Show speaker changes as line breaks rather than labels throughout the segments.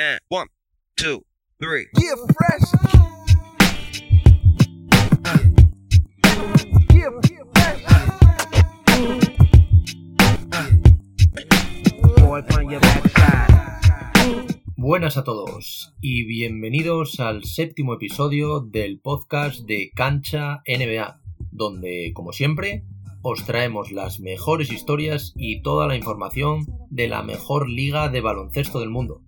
And one, two, three.
Yeah, fresh. Yeah, fresh. Boy, from your backside.
Buenas a todos y bienvenidos al séptimo episodio del podcast de Cancha NBA, donde, como siempre, os traemos las mejores historias y toda la información de la mejor liga de baloncesto del mundo.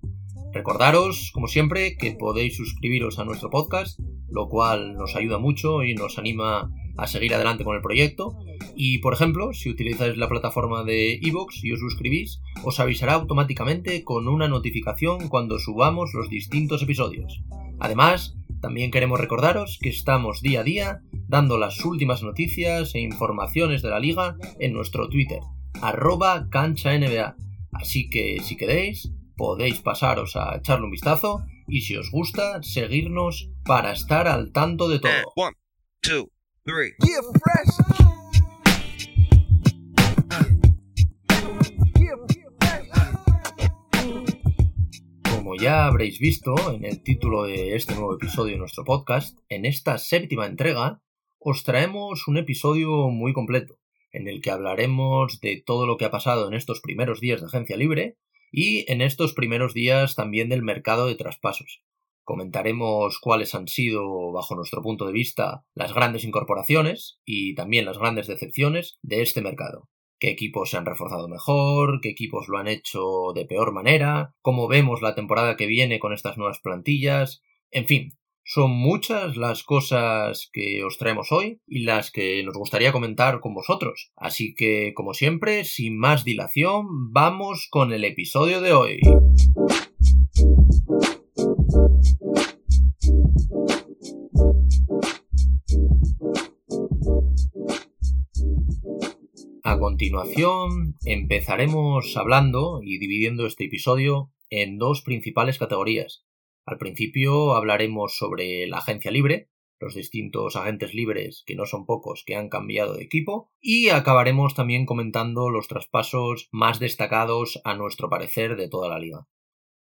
Recordaros, como siempre, que podéis suscribiros a nuestro podcast, lo cual nos ayuda mucho y nos anima a seguir adelante con el proyecto. Y, por ejemplo, si utilizáis la plataforma de iVoox y os suscribís, os avisará automáticamente con una notificación cuando subamos los distintos episodios. Además, también queremos recordaros que estamos día a día dando las últimas noticias e informaciones de la liga en nuestro Twitter, arroba cancha NBA. Así que si queréis, podéis pasaros a echarle un vistazo y si os gusta, seguirnos para estar al tanto de
And
todo.
one, two, three.
Yeah, fresh. Yeah, fresh.
Como ya habréis visto en el título de este nuevo episodio de nuestro podcast, en esta séptima entrega os traemos un episodio muy completo, en el que hablaremos de todo lo que ha pasado en estos primeros días de agencia libre y en estos primeros días también del mercado de traspasos. Comentaremos cuáles han sido, bajo nuestro punto de vista, las grandes incorporaciones y también las grandes decepciones de este mercado. Qué equipos se han reforzado mejor, qué equipos lo han hecho de peor manera, cómo vemos la temporada que viene con estas nuevas plantillas, en fin, son muchas las cosas que os traemos hoy y las que nos gustaría comentar con vosotros. Así que, como siempre, sin más dilación, vamos con el episodio de hoy. A continuación, empezaremos hablando y dividiendo este episodio en dos principales categorías. Al principio hablaremos sobre la agencia libre, los distintos agentes libres, que no son pocos, que han cambiado de equipo, y acabaremos también comentando los traspasos más destacados a nuestro parecer de toda la liga.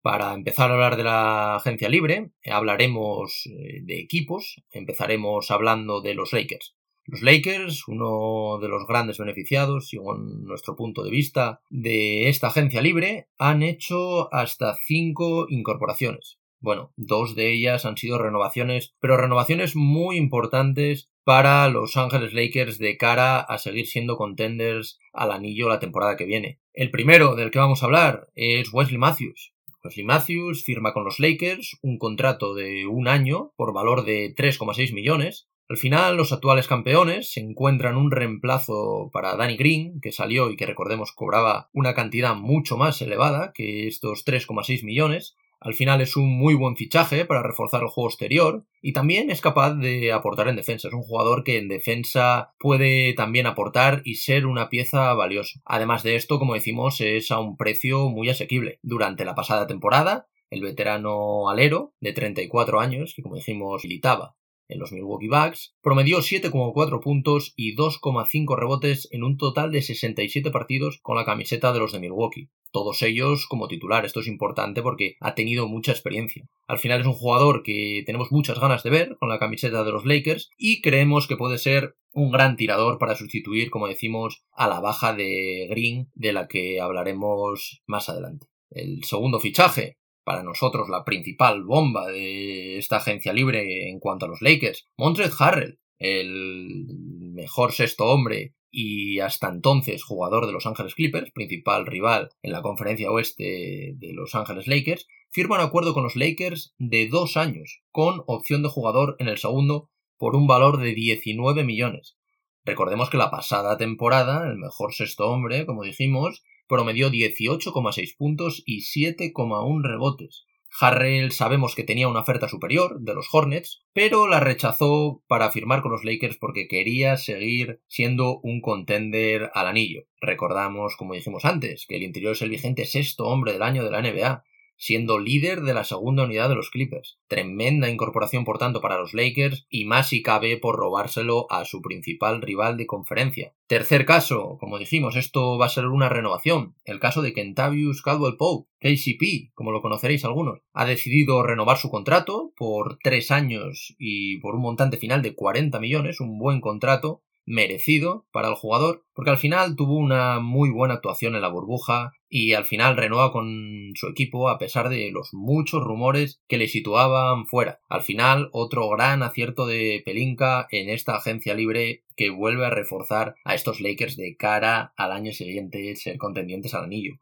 Para empezar a hablar de la agencia libre, hablaremos eh, de equipos, empezaremos hablando de los Lakers. Los Lakers, uno de los grandes beneficiados, según nuestro punto de vista, de esta agencia libre, han hecho hasta cinco incorporaciones. Bueno, dos de ellas han sido renovaciones, pero renovaciones muy importantes para los Ángeles Lakers de cara a seguir siendo contenders al anillo la temporada que viene. El primero del que vamos a hablar es Wesley Matthews. Wesley Matthews firma con los Lakers un contrato de un año por valor de 3,6 millones, al final, los actuales campeones se encuentran un reemplazo para Danny Green, que salió y que recordemos cobraba una cantidad mucho más elevada que estos 3,6 millones. Al final es un muy buen fichaje para reforzar el juego exterior y también es capaz de aportar en defensa. Es un jugador que en defensa puede también aportar y ser una pieza valiosa. Además de esto, como decimos, es a un precio muy asequible. Durante la pasada temporada, el veterano alero de 34 años, que como dijimos militaba en los Milwaukee Bucks, promedió 7,4 puntos y 2,5 rebotes en un total de 67 partidos con la camiseta de los de Milwaukee. Todos ellos como titular. Esto es importante porque ha tenido mucha experiencia. Al final es un jugador que tenemos muchas ganas de ver con la camiseta de los Lakers y creemos que puede ser un gran tirador para sustituir, como decimos, a la baja de Green, de la que hablaremos más adelante. El segundo fichaje, para nosotros la principal bomba de esta agencia libre en cuanto a los Lakers. Montrezl Harrell, el mejor sexto hombre y hasta entonces jugador de Los Ángeles Clippers, principal rival en la conferencia oeste de Los Ángeles Lakers, firma un acuerdo con los Lakers de dos años, con opción de jugador en el segundo por un valor de 19 millones. Recordemos que la pasada temporada, el mejor sexto hombre, como dijimos, promedió 18,6 puntos y 7,1 rebotes. Harrell sabemos que tenía una oferta superior de los Hornets, pero la rechazó para firmar con los Lakers porque quería seguir siendo un contender al anillo. Recordamos, como dijimos antes, que el interior es el vigente sexto hombre del año de la NBA. Siendo líder de la segunda unidad de los Clippers. Tremenda incorporación por tanto para los Lakers y más si cabe por robárselo a su principal rival de conferencia. Tercer caso, como dijimos, esto va a ser una renovación. El caso de Kentavious Caldwell Pope, KCP, como lo conoceréis algunos, ha decidido renovar su contrato por tres años y por un montante final de 40 millones, un buen contrato, merecido para el jugador, porque al final tuvo una muy buena actuación en la burbuja y al final renueva con su equipo a pesar de los muchos rumores que le situaban fuera. Al final, otro gran acierto de Pelinka en esta agencia libre que vuelve a reforzar a estos Lakers de cara al año siguiente ser contendientes al anillo.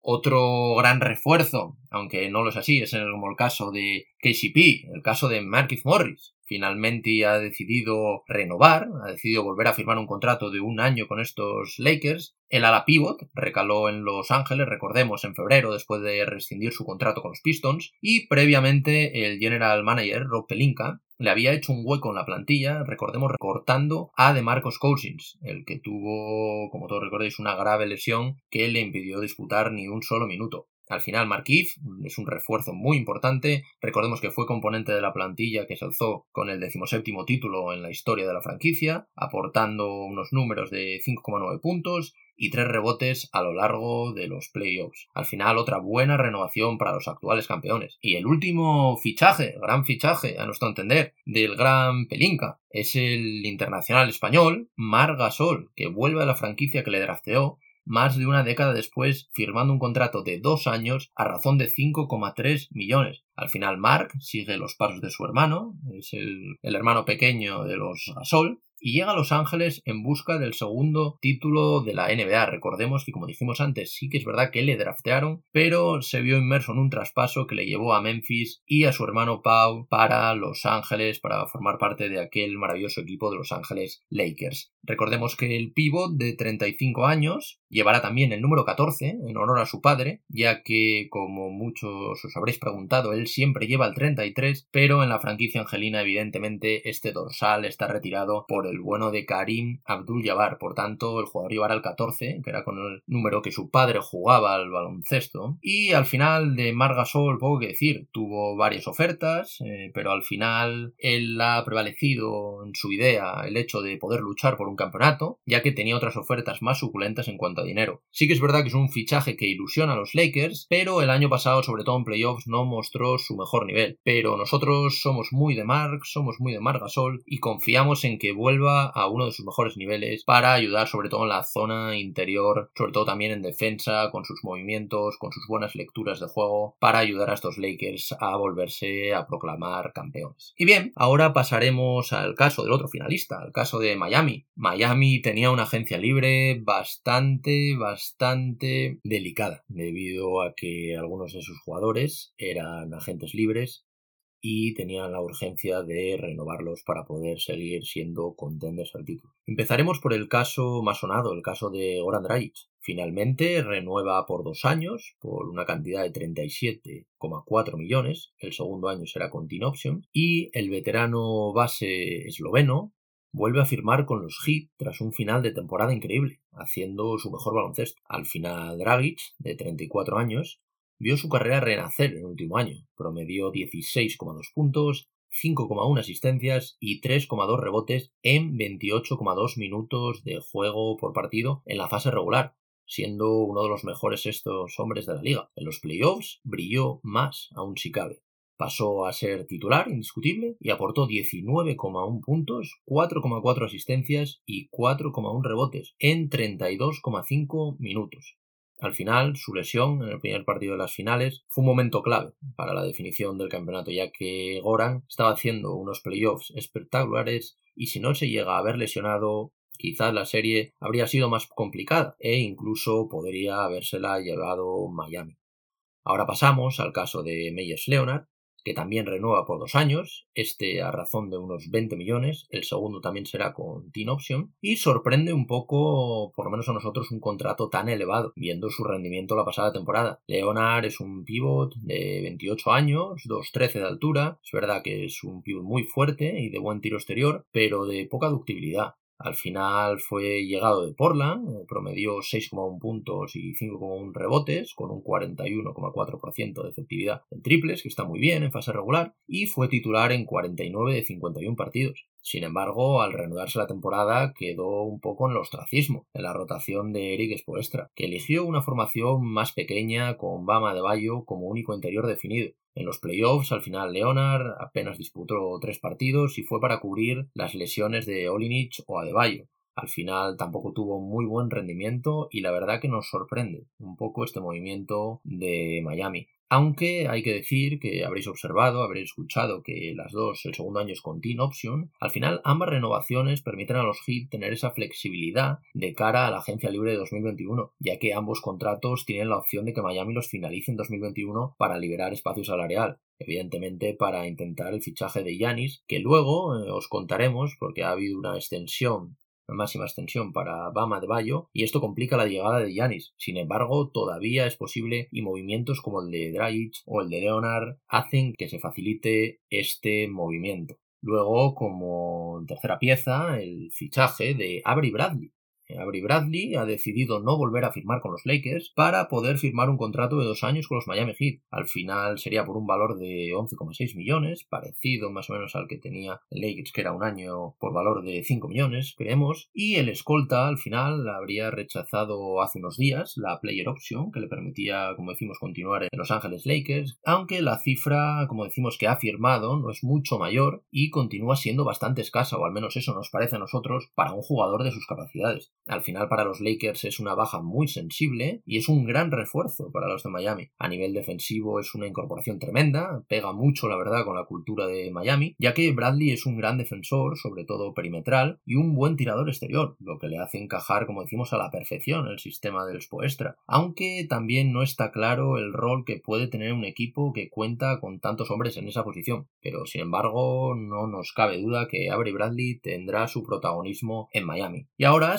Otro gran refuerzo, aunque no lo es así, es como el caso de KCP, el caso de Marquis Morris, finalmente ha decidido renovar, ha decidido volver a firmar un contrato de un año con estos Lakers. El ala pivot recaló en Los Ángeles, recordemos, en febrero después de rescindir su contrato con los Pistons y previamente el general manager Rob Pelinka le había hecho un hueco en la plantilla, recordemos recortando a DeMarcus Cousins, el que tuvo, como todos recordáis, una grave lesión que le impidió disputar ni un solo minuto. Al final, Markif es un refuerzo muy importante. Recordemos que fue componente de la plantilla que se alzó con el decimoséptimo título en la historia de la franquicia, aportando unos números de 5,9 puntos y tres rebotes a lo largo de los playoffs. Al final, otra buena renovación para los actuales campeones. Y el último fichaje, gran fichaje, a nuestro entender, del gran Pelinka, es el internacional español Mar Gasol, que vuelve a la franquicia que le drafteó más de una década después firmando un contrato de dos años a razón de 5,3 millones. Al final Mark sigue los pasos de su hermano, es el, hermano pequeño de los Gasol, y llega a Los Ángeles en busca del segundo título de la NBA. Recordemos que, como dijimos antes, sí que es verdad que le draftearon, pero se vio inmerso en un traspaso que le llevó a Memphis y a su hermano Pau para Los Ángeles para formar parte de aquel maravilloso equipo de Los Ángeles Lakers. Recordemos que el pívot de 35 años llevará también el número 14 en honor a su padre, ya que, como muchos os habréis preguntado, él siempre lleva el 33, pero en la franquicia angelina evidentemente este dorsal está retirado por el bueno de Karim Abdul-Jabbar. Por tanto, el jugador llevará el 14, que era con el número que su padre jugaba al baloncesto. Y al final de Margasol, poco que decir, tuvo varias ofertas, eh, pero al final él ha prevalecido en su idea el hecho de poder luchar por un campeonato, ya que tenía otras ofertas más suculentas en cuanto a dinero. Sí que es verdad que es un fichaje que ilusiona a los Lakers, pero el año pasado, sobre todo en playoffs, no mostró su mejor nivel. Pero nosotros somos muy de Mark, somos muy de Margasol y confiamos en que vuelva a uno de sus mejores niveles para ayudar sobre todo en la zona interior, sobre todo también en defensa, con sus movimientos, con sus buenas lecturas de juego, para ayudar a estos Lakers a volverse a proclamar campeones. Y bien, ahora pasaremos al caso del otro finalista, al caso de Miami. Miami tenía una agencia libre bastante, bastante delicada, debido a que algunos de sus jugadores eran agentes libres y tenían la urgencia de renovarlos para poder seguir siendo contenders al título. Empezaremos por el caso más sonado, el caso de Goran Dragic. Finalmente renueva por dos años por una cantidad de 37,4 millones. El segundo año será con team option y el veterano base esloveno vuelve a firmar con los Heat tras un final de temporada increíble, haciendo su mejor baloncesto. Al final Dragic, de 34 años, vio su carrera renacer en el último año. Promedió 16,2 puntos, 5,1 asistencias y 3,2 rebotes en 28,2 minutos de juego por partido en la fase regular, siendo uno de los mejores estos hombres de la liga. En los playoffs brilló más aún si cabe. Pasó a ser titular indiscutible y aportó 19,1 puntos, 4,4 asistencias y 4,1 rebotes en 32,5 minutos. Al final, su lesión en el primer partido de las finales fue un momento clave para la definición del campeonato, ya que Goran estaba haciendo unos playoffs espectaculares y si no se llega a haber lesionado, quizás la serie habría sido más complicada e incluso podría habérsela llevado Miami. Ahora pasamos al caso de Meyers Leonard, que también renueva por dos años, este a razón de unos 20 millones, el segundo también será con Team Option, y sorprende un poco, por lo menos a nosotros, un contrato tan elevado, viendo su rendimiento la pasada temporada. Leonard es un pivot de 28 años, 2.13 de altura, es verdad que es un pivot muy fuerte y de buen tiro exterior, pero de poca ductibilidad Al final fue llegado de Portland, eh, promedió 6,1 puntos y 5,1 rebotes, con un 41,4% de efectividad en triples, que está muy bien en fase regular, y fue titular en 49 de 51 partidos. Sin embargo, al reanudarse la temporada quedó un poco en el ostracismo, en la rotación de Eric Spoestra, que eligió una formación más pequeña con Bama de Bayo como único interior definido. En los playoffs, al final Leonard apenas disputó tres partidos y fue para cubrir las lesiones de Olinich o Adebayo. Al final tampoco tuvo muy buen rendimiento y la verdad que nos sorprende un poco este movimiento de Miami. Aunque hay que decir que habréis observado, habréis escuchado que las dos, el segundo año es con Team Option, al final ambas renovaciones permiten a los Heat tener esa flexibilidad de cara a la agencia libre de 2021, ya que ambos contratos tienen la opción de que Miami los finalice en 2021 para liberar espacio salarial evidentemente para intentar el fichaje de Yanis, que luego eh, os contaremos porque ha habido una extensión máxima extensión para Bama de Bayo y esto complica la llegada de Yanis. Sin embargo, todavía es posible y movimientos como el de Dragic o el de Leonard hacen que se facilite este movimiento. Luego, como tercera pieza, el fichaje de Avery Bradley, Avery Bradley ha decidido no volver a firmar con los Lakers para poder firmar un contrato de dos años con los Miami Heat. Al final sería por un valor de 11,6 millones, parecido más o menos al que tenía Lakers, que era un año por valor de 5 millones, creemos. Y el escolta al final habría rechazado hace unos días la player option que le permitía, como decimos, continuar en Los Ángeles Lakers, aunque la cifra, como decimos, que ha firmado no es mucho mayor y continúa siendo bastante escasa, o al menos eso nos parece a nosotros, para un jugador de sus capacidades. Al final para los Lakers es una baja muy sensible y es un gran refuerzo para los de Miami. A nivel defensivo es una incorporación tremenda, pega mucho la verdad con la cultura de Miami, ya que Bradley es un gran defensor, sobre todo perimetral, y un buen tirador exterior, lo que le hace encajar, como decimos, a la perfección el sistema del Spoestra. Aunque también no está claro el rol que puede tener un equipo que cuenta con tantos hombres en esa posición. Pero sin embargo, no nos cabe duda que Avery Bradley tendrá su protagonismo en Miami. Y ahora,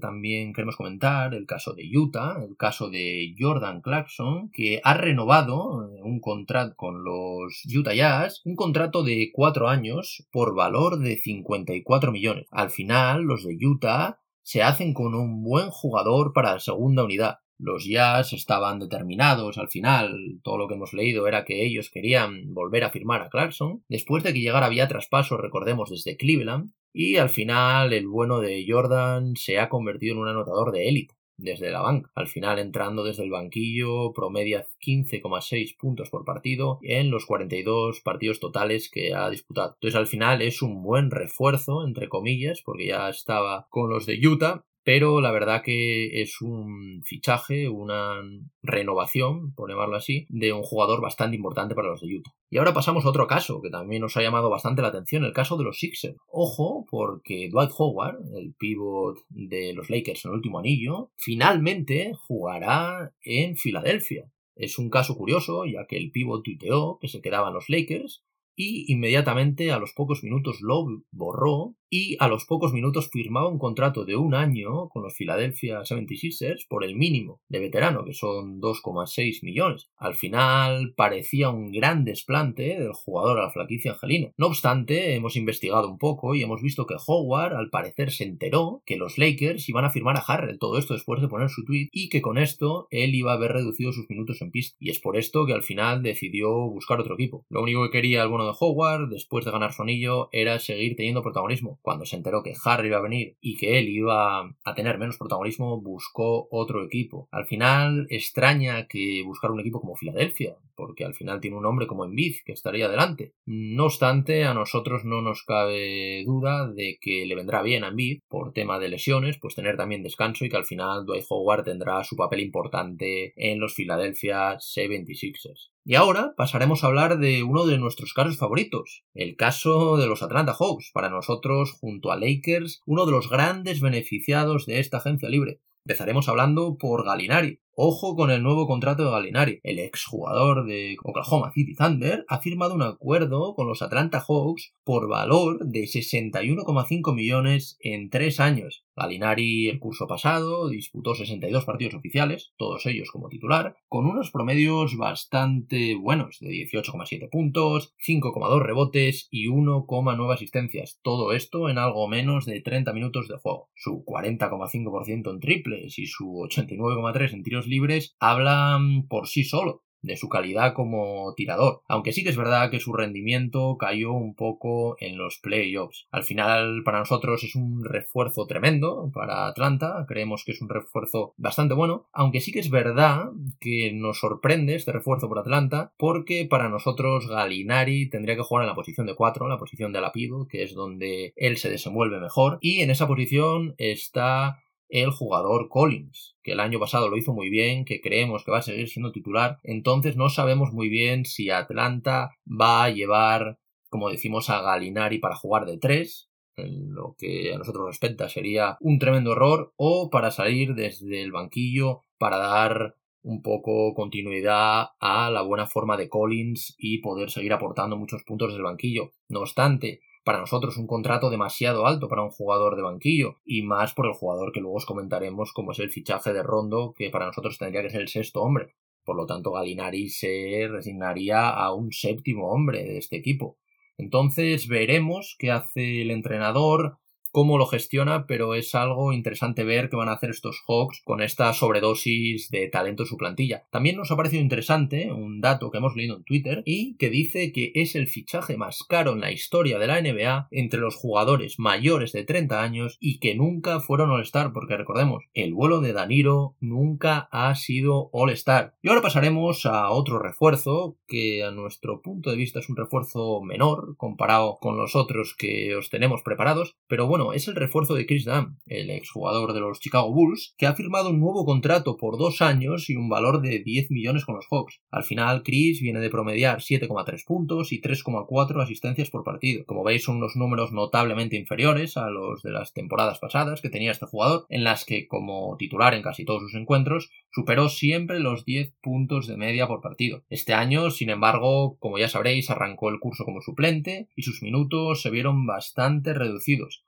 también queremos comentar el caso de Utah, el caso de Jordan Clarkson, que ha renovado eh, un contrato con los Utah Jazz, un contrato de cuatro años por valor de 54 millones. Al final, los de Utah se hacen con un buen jugador para la segunda unidad. Los Jazz estaban determinados al final, todo lo que hemos leído era que ellos querían volver a firmar a Clarkson, después de que llegara vía traspaso, recordemos, desde Cleveland, y al final el bueno de Jordan se ha convertido en un anotador de élite desde la banca. Al final entrando desde el banquillo promedia 15,6 puntos por partido en los 42 partidos totales que ha disputado. Entonces al final es un buen refuerzo entre comillas porque ya estaba con los de Utah pero la verdad que es un fichaje, una renovación, por llamarlo así, de un jugador bastante importante para los de Utah. Y ahora pasamos a otro caso que también nos ha llamado bastante la atención, el caso de los Sixers. Ojo, porque Dwight Howard, el pivot de los Lakers en el último anillo, finalmente jugará en Filadelfia. Es un caso curioso, ya que el pivot tuiteó que se quedaban los Lakers y inmediatamente a los pocos minutos lo borró y a los pocos minutos firmaba un contrato de un año con los Philadelphia 76ers por el mínimo de veterano, que son 2,6 millones. Al final parecía un gran desplante del jugador a la flaquicia angelina. No obstante, hemos investigado un poco y hemos visto que Howard al parecer se enteró que los Lakers iban a firmar a Harrell, todo esto después de poner su tweet, y que con esto él iba a haber reducido sus minutos en pista. Y es por esto que al final decidió buscar otro equipo. Lo único que quería el bueno de Howard, después de ganar su anillo, era seguir teniendo protagonismo cuando se enteró que Harry iba a venir y que él iba a tener menos protagonismo, buscó otro equipo. Al final extraña que buscar un equipo como Filadelfia, porque al final tiene un hombre como Embiid que estaría adelante. No obstante, a nosotros no nos cabe duda de que le vendrá bien a Embiid por tema de lesiones, pues tener también descanso y que al final Dwight Howard tendrá su papel importante en los Philadelphia 76ers. Y ahora pasaremos a hablar de uno de nuestros casos favoritos, el caso de los Atlanta Hawks, para nosotros, junto a Lakers, uno de los grandes beneficiados de esta agencia libre. Empezaremos hablando por Galinari. Ojo con el nuevo contrato de Galinari. El exjugador de Oklahoma City Thunder ha firmado un acuerdo con los Atlanta Hawks por valor de 61,5 millones en tres años. Galinari el curso pasado disputó 62 partidos oficiales, todos ellos como titular, con unos promedios bastante buenos, de 18,7 puntos, 5,2 rebotes y 1,9 asistencias. Todo esto en algo menos de 30 minutos de juego. Su 40,5% en triples y su 89,3 en tiros libres hablan por sí solo de su calidad como tirador, aunque sí que es verdad que su rendimiento cayó un poco en los playoffs. Al final para nosotros es un refuerzo tremendo para Atlanta, creemos que es un refuerzo bastante bueno, aunque sí que es verdad que nos sorprende este refuerzo por Atlanta porque para nosotros Galinari tendría que jugar en la posición de 4, la posición de Alapido, que es donde él se desenvuelve mejor y en esa posición está el jugador Collins, que el año pasado lo hizo muy bien, que creemos que va a seguir siendo titular, entonces no sabemos muy bien si Atlanta va a llevar, como decimos, a Galinari para jugar de tres, lo que a nosotros respecta sería un tremendo error, o para salir desde el banquillo para dar un poco continuidad a la buena forma de Collins y poder seguir aportando muchos puntos desde el banquillo. No obstante, para nosotros un contrato demasiado alto para un jugador de banquillo y más por el jugador que luego os comentaremos como es el fichaje de Rondo que para nosotros tendría que ser el sexto hombre. Por lo tanto, Galinari se resignaría a un séptimo hombre de este equipo. Entonces veremos qué hace el entrenador, cómo lo gestiona, pero es algo interesante ver qué van a hacer estos Hawks con esta sobredosis de talento en su plantilla. También nos ha parecido interesante un dato que hemos leído en Twitter y que dice que es el fichaje más caro en la historia de la NBA entre los jugadores mayores de 30 años y que nunca fueron All-Star, porque recordemos, el vuelo de Daniro nunca ha sido All-Star. Y ahora pasaremos a otro refuerzo que a nuestro punto de vista es un refuerzo menor comparado con los otros que os tenemos preparados, pero bueno, es el refuerzo de Chris Dunn, el exjugador de los Chicago Bulls, que ha firmado un nuevo contrato por dos años y un valor de 10 millones con los Hawks. Al final, Chris viene de promediar 7,3 puntos y 3,4 asistencias por partido. Como veis, son unos números notablemente inferiores a los de las temporadas pasadas que tenía este jugador, en las que, como titular en casi todos sus encuentros, superó siempre los 10 puntos de media por partido. Este año, sin embargo, como ya sabréis, arrancó el curso como suplente y sus minutos se vieron bastante reducidos.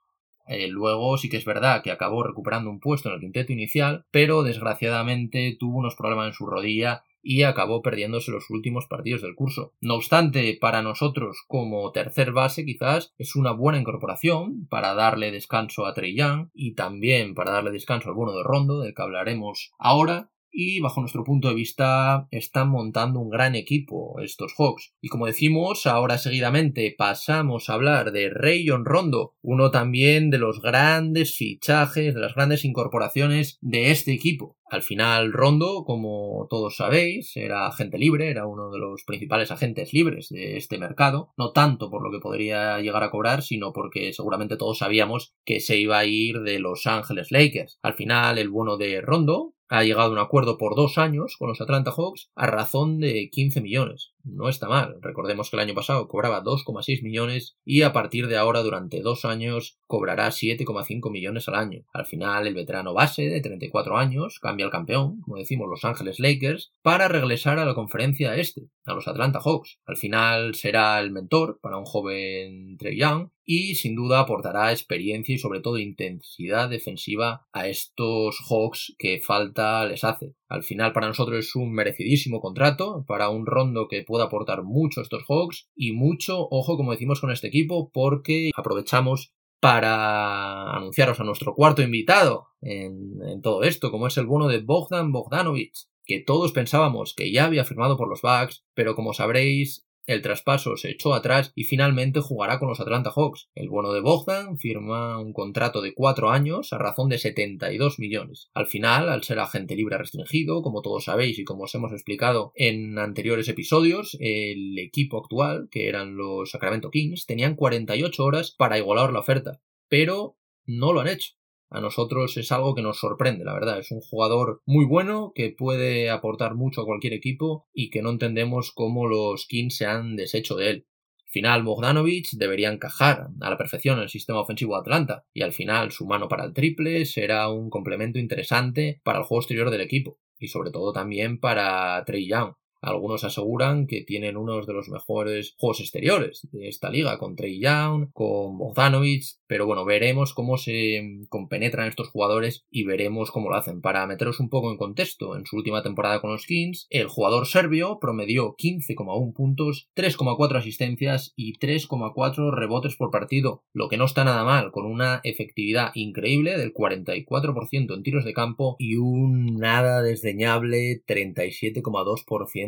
Eh, luego sí que es verdad que acabó recuperando un puesto en el quinteto inicial, pero desgraciadamente tuvo unos problemas en su rodilla y acabó perdiéndose los últimos partidos del curso. No obstante, para nosotros como tercer base quizás es una buena incorporación para darle descanso a Trey Young y también para darle descanso al bono de Rondo, del que hablaremos ahora, y bajo nuestro punto de vista están montando un gran equipo estos Hawks. Y como decimos, ahora seguidamente pasamos a hablar de Rayon Rondo, uno también de los grandes fichajes, de las grandes incorporaciones de este equipo. Al final, Rondo, como todos sabéis, era agente libre, era uno de los principales agentes libres de este mercado, no tanto por lo que podría llegar a cobrar, sino porque seguramente todos sabíamos que se iba a ir de Los Ángeles Lakers. Al final, el bueno de Rondo, ha llegado a un acuerdo por dos años con los Atlanta Hawks a razón de 15 millones. No está mal. Recordemos que el año pasado cobraba 2,6 millones y a partir de ahora durante dos años cobrará 7,5 millones al año. Al final el veterano base de 34 años cambia al campeón, como decimos Los Ángeles Lakers, para regresar a la conferencia este, a los Atlanta Hawks. Al final será el mentor para un joven Trey Young y sin duda aportará experiencia y sobre todo intensidad defensiva a estos Hawks que falta les hace. Al final para nosotros es un merecidísimo contrato para un rondo que pueda aportar mucho a estos Hawks y mucho ojo como decimos con este equipo porque aprovechamos para anunciaros a nuestro cuarto invitado en, todo esto como es el bono de Bogdan Bogdanovich que todos pensábamos que ya había firmado por los Bucks, pero como sabréis, el traspaso se echó atrás y finalmente jugará con los Atlanta Hawks. El bono de Bogdan firma un contrato de cuatro años a razón de 72 millones. Al final, al ser agente libre restringido, como todos sabéis y como os hemos explicado en anteriores episodios, el equipo actual, que eran los Sacramento Kings, tenían 48 horas para igualar la oferta, pero no lo han hecho a nosotros es algo que nos sorprende, la verdad. Es un jugador muy bueno que puede aportar mucho a cualquier equipo y que no entendemos cómo los Kings se han deshecho de él. Final, Bogdanovich debería encajar a la perfección en el sistema ofensivo de Atlanta y al final su mano para el triple será un complemento interesante para el juego exterior del equipo. y sobre todo también para Trey Young. Algunos aseguran que tienen uno de los mejores juegos exteriores de esta liga, con Trey Young, con Bogdanovic, pero bueno, veremos cómo se compenetran estos jugadores y veremos cómo lo hacen. Para meteros un poco en contexto, en su última temporada con los Kings, el jugador serbio promedió 15,1 puntos, 3,4 asistencias y 3,4 rebotes por partido, lo que no está nada mal, con una efectividad increíble del 44% en tiros de campo y un nada desdeñable 37,2%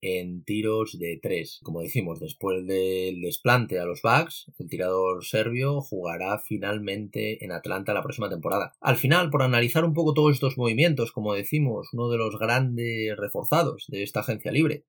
en tiros de 3. Como decimos, después del desplante a los Bucks, el tirador serbio jugará finalmente en Atlanta la próxima temporada. Al final, por analizar un poco todos estos movimientos, como decimos, uno de los grandes reforzados de esta agencia libre,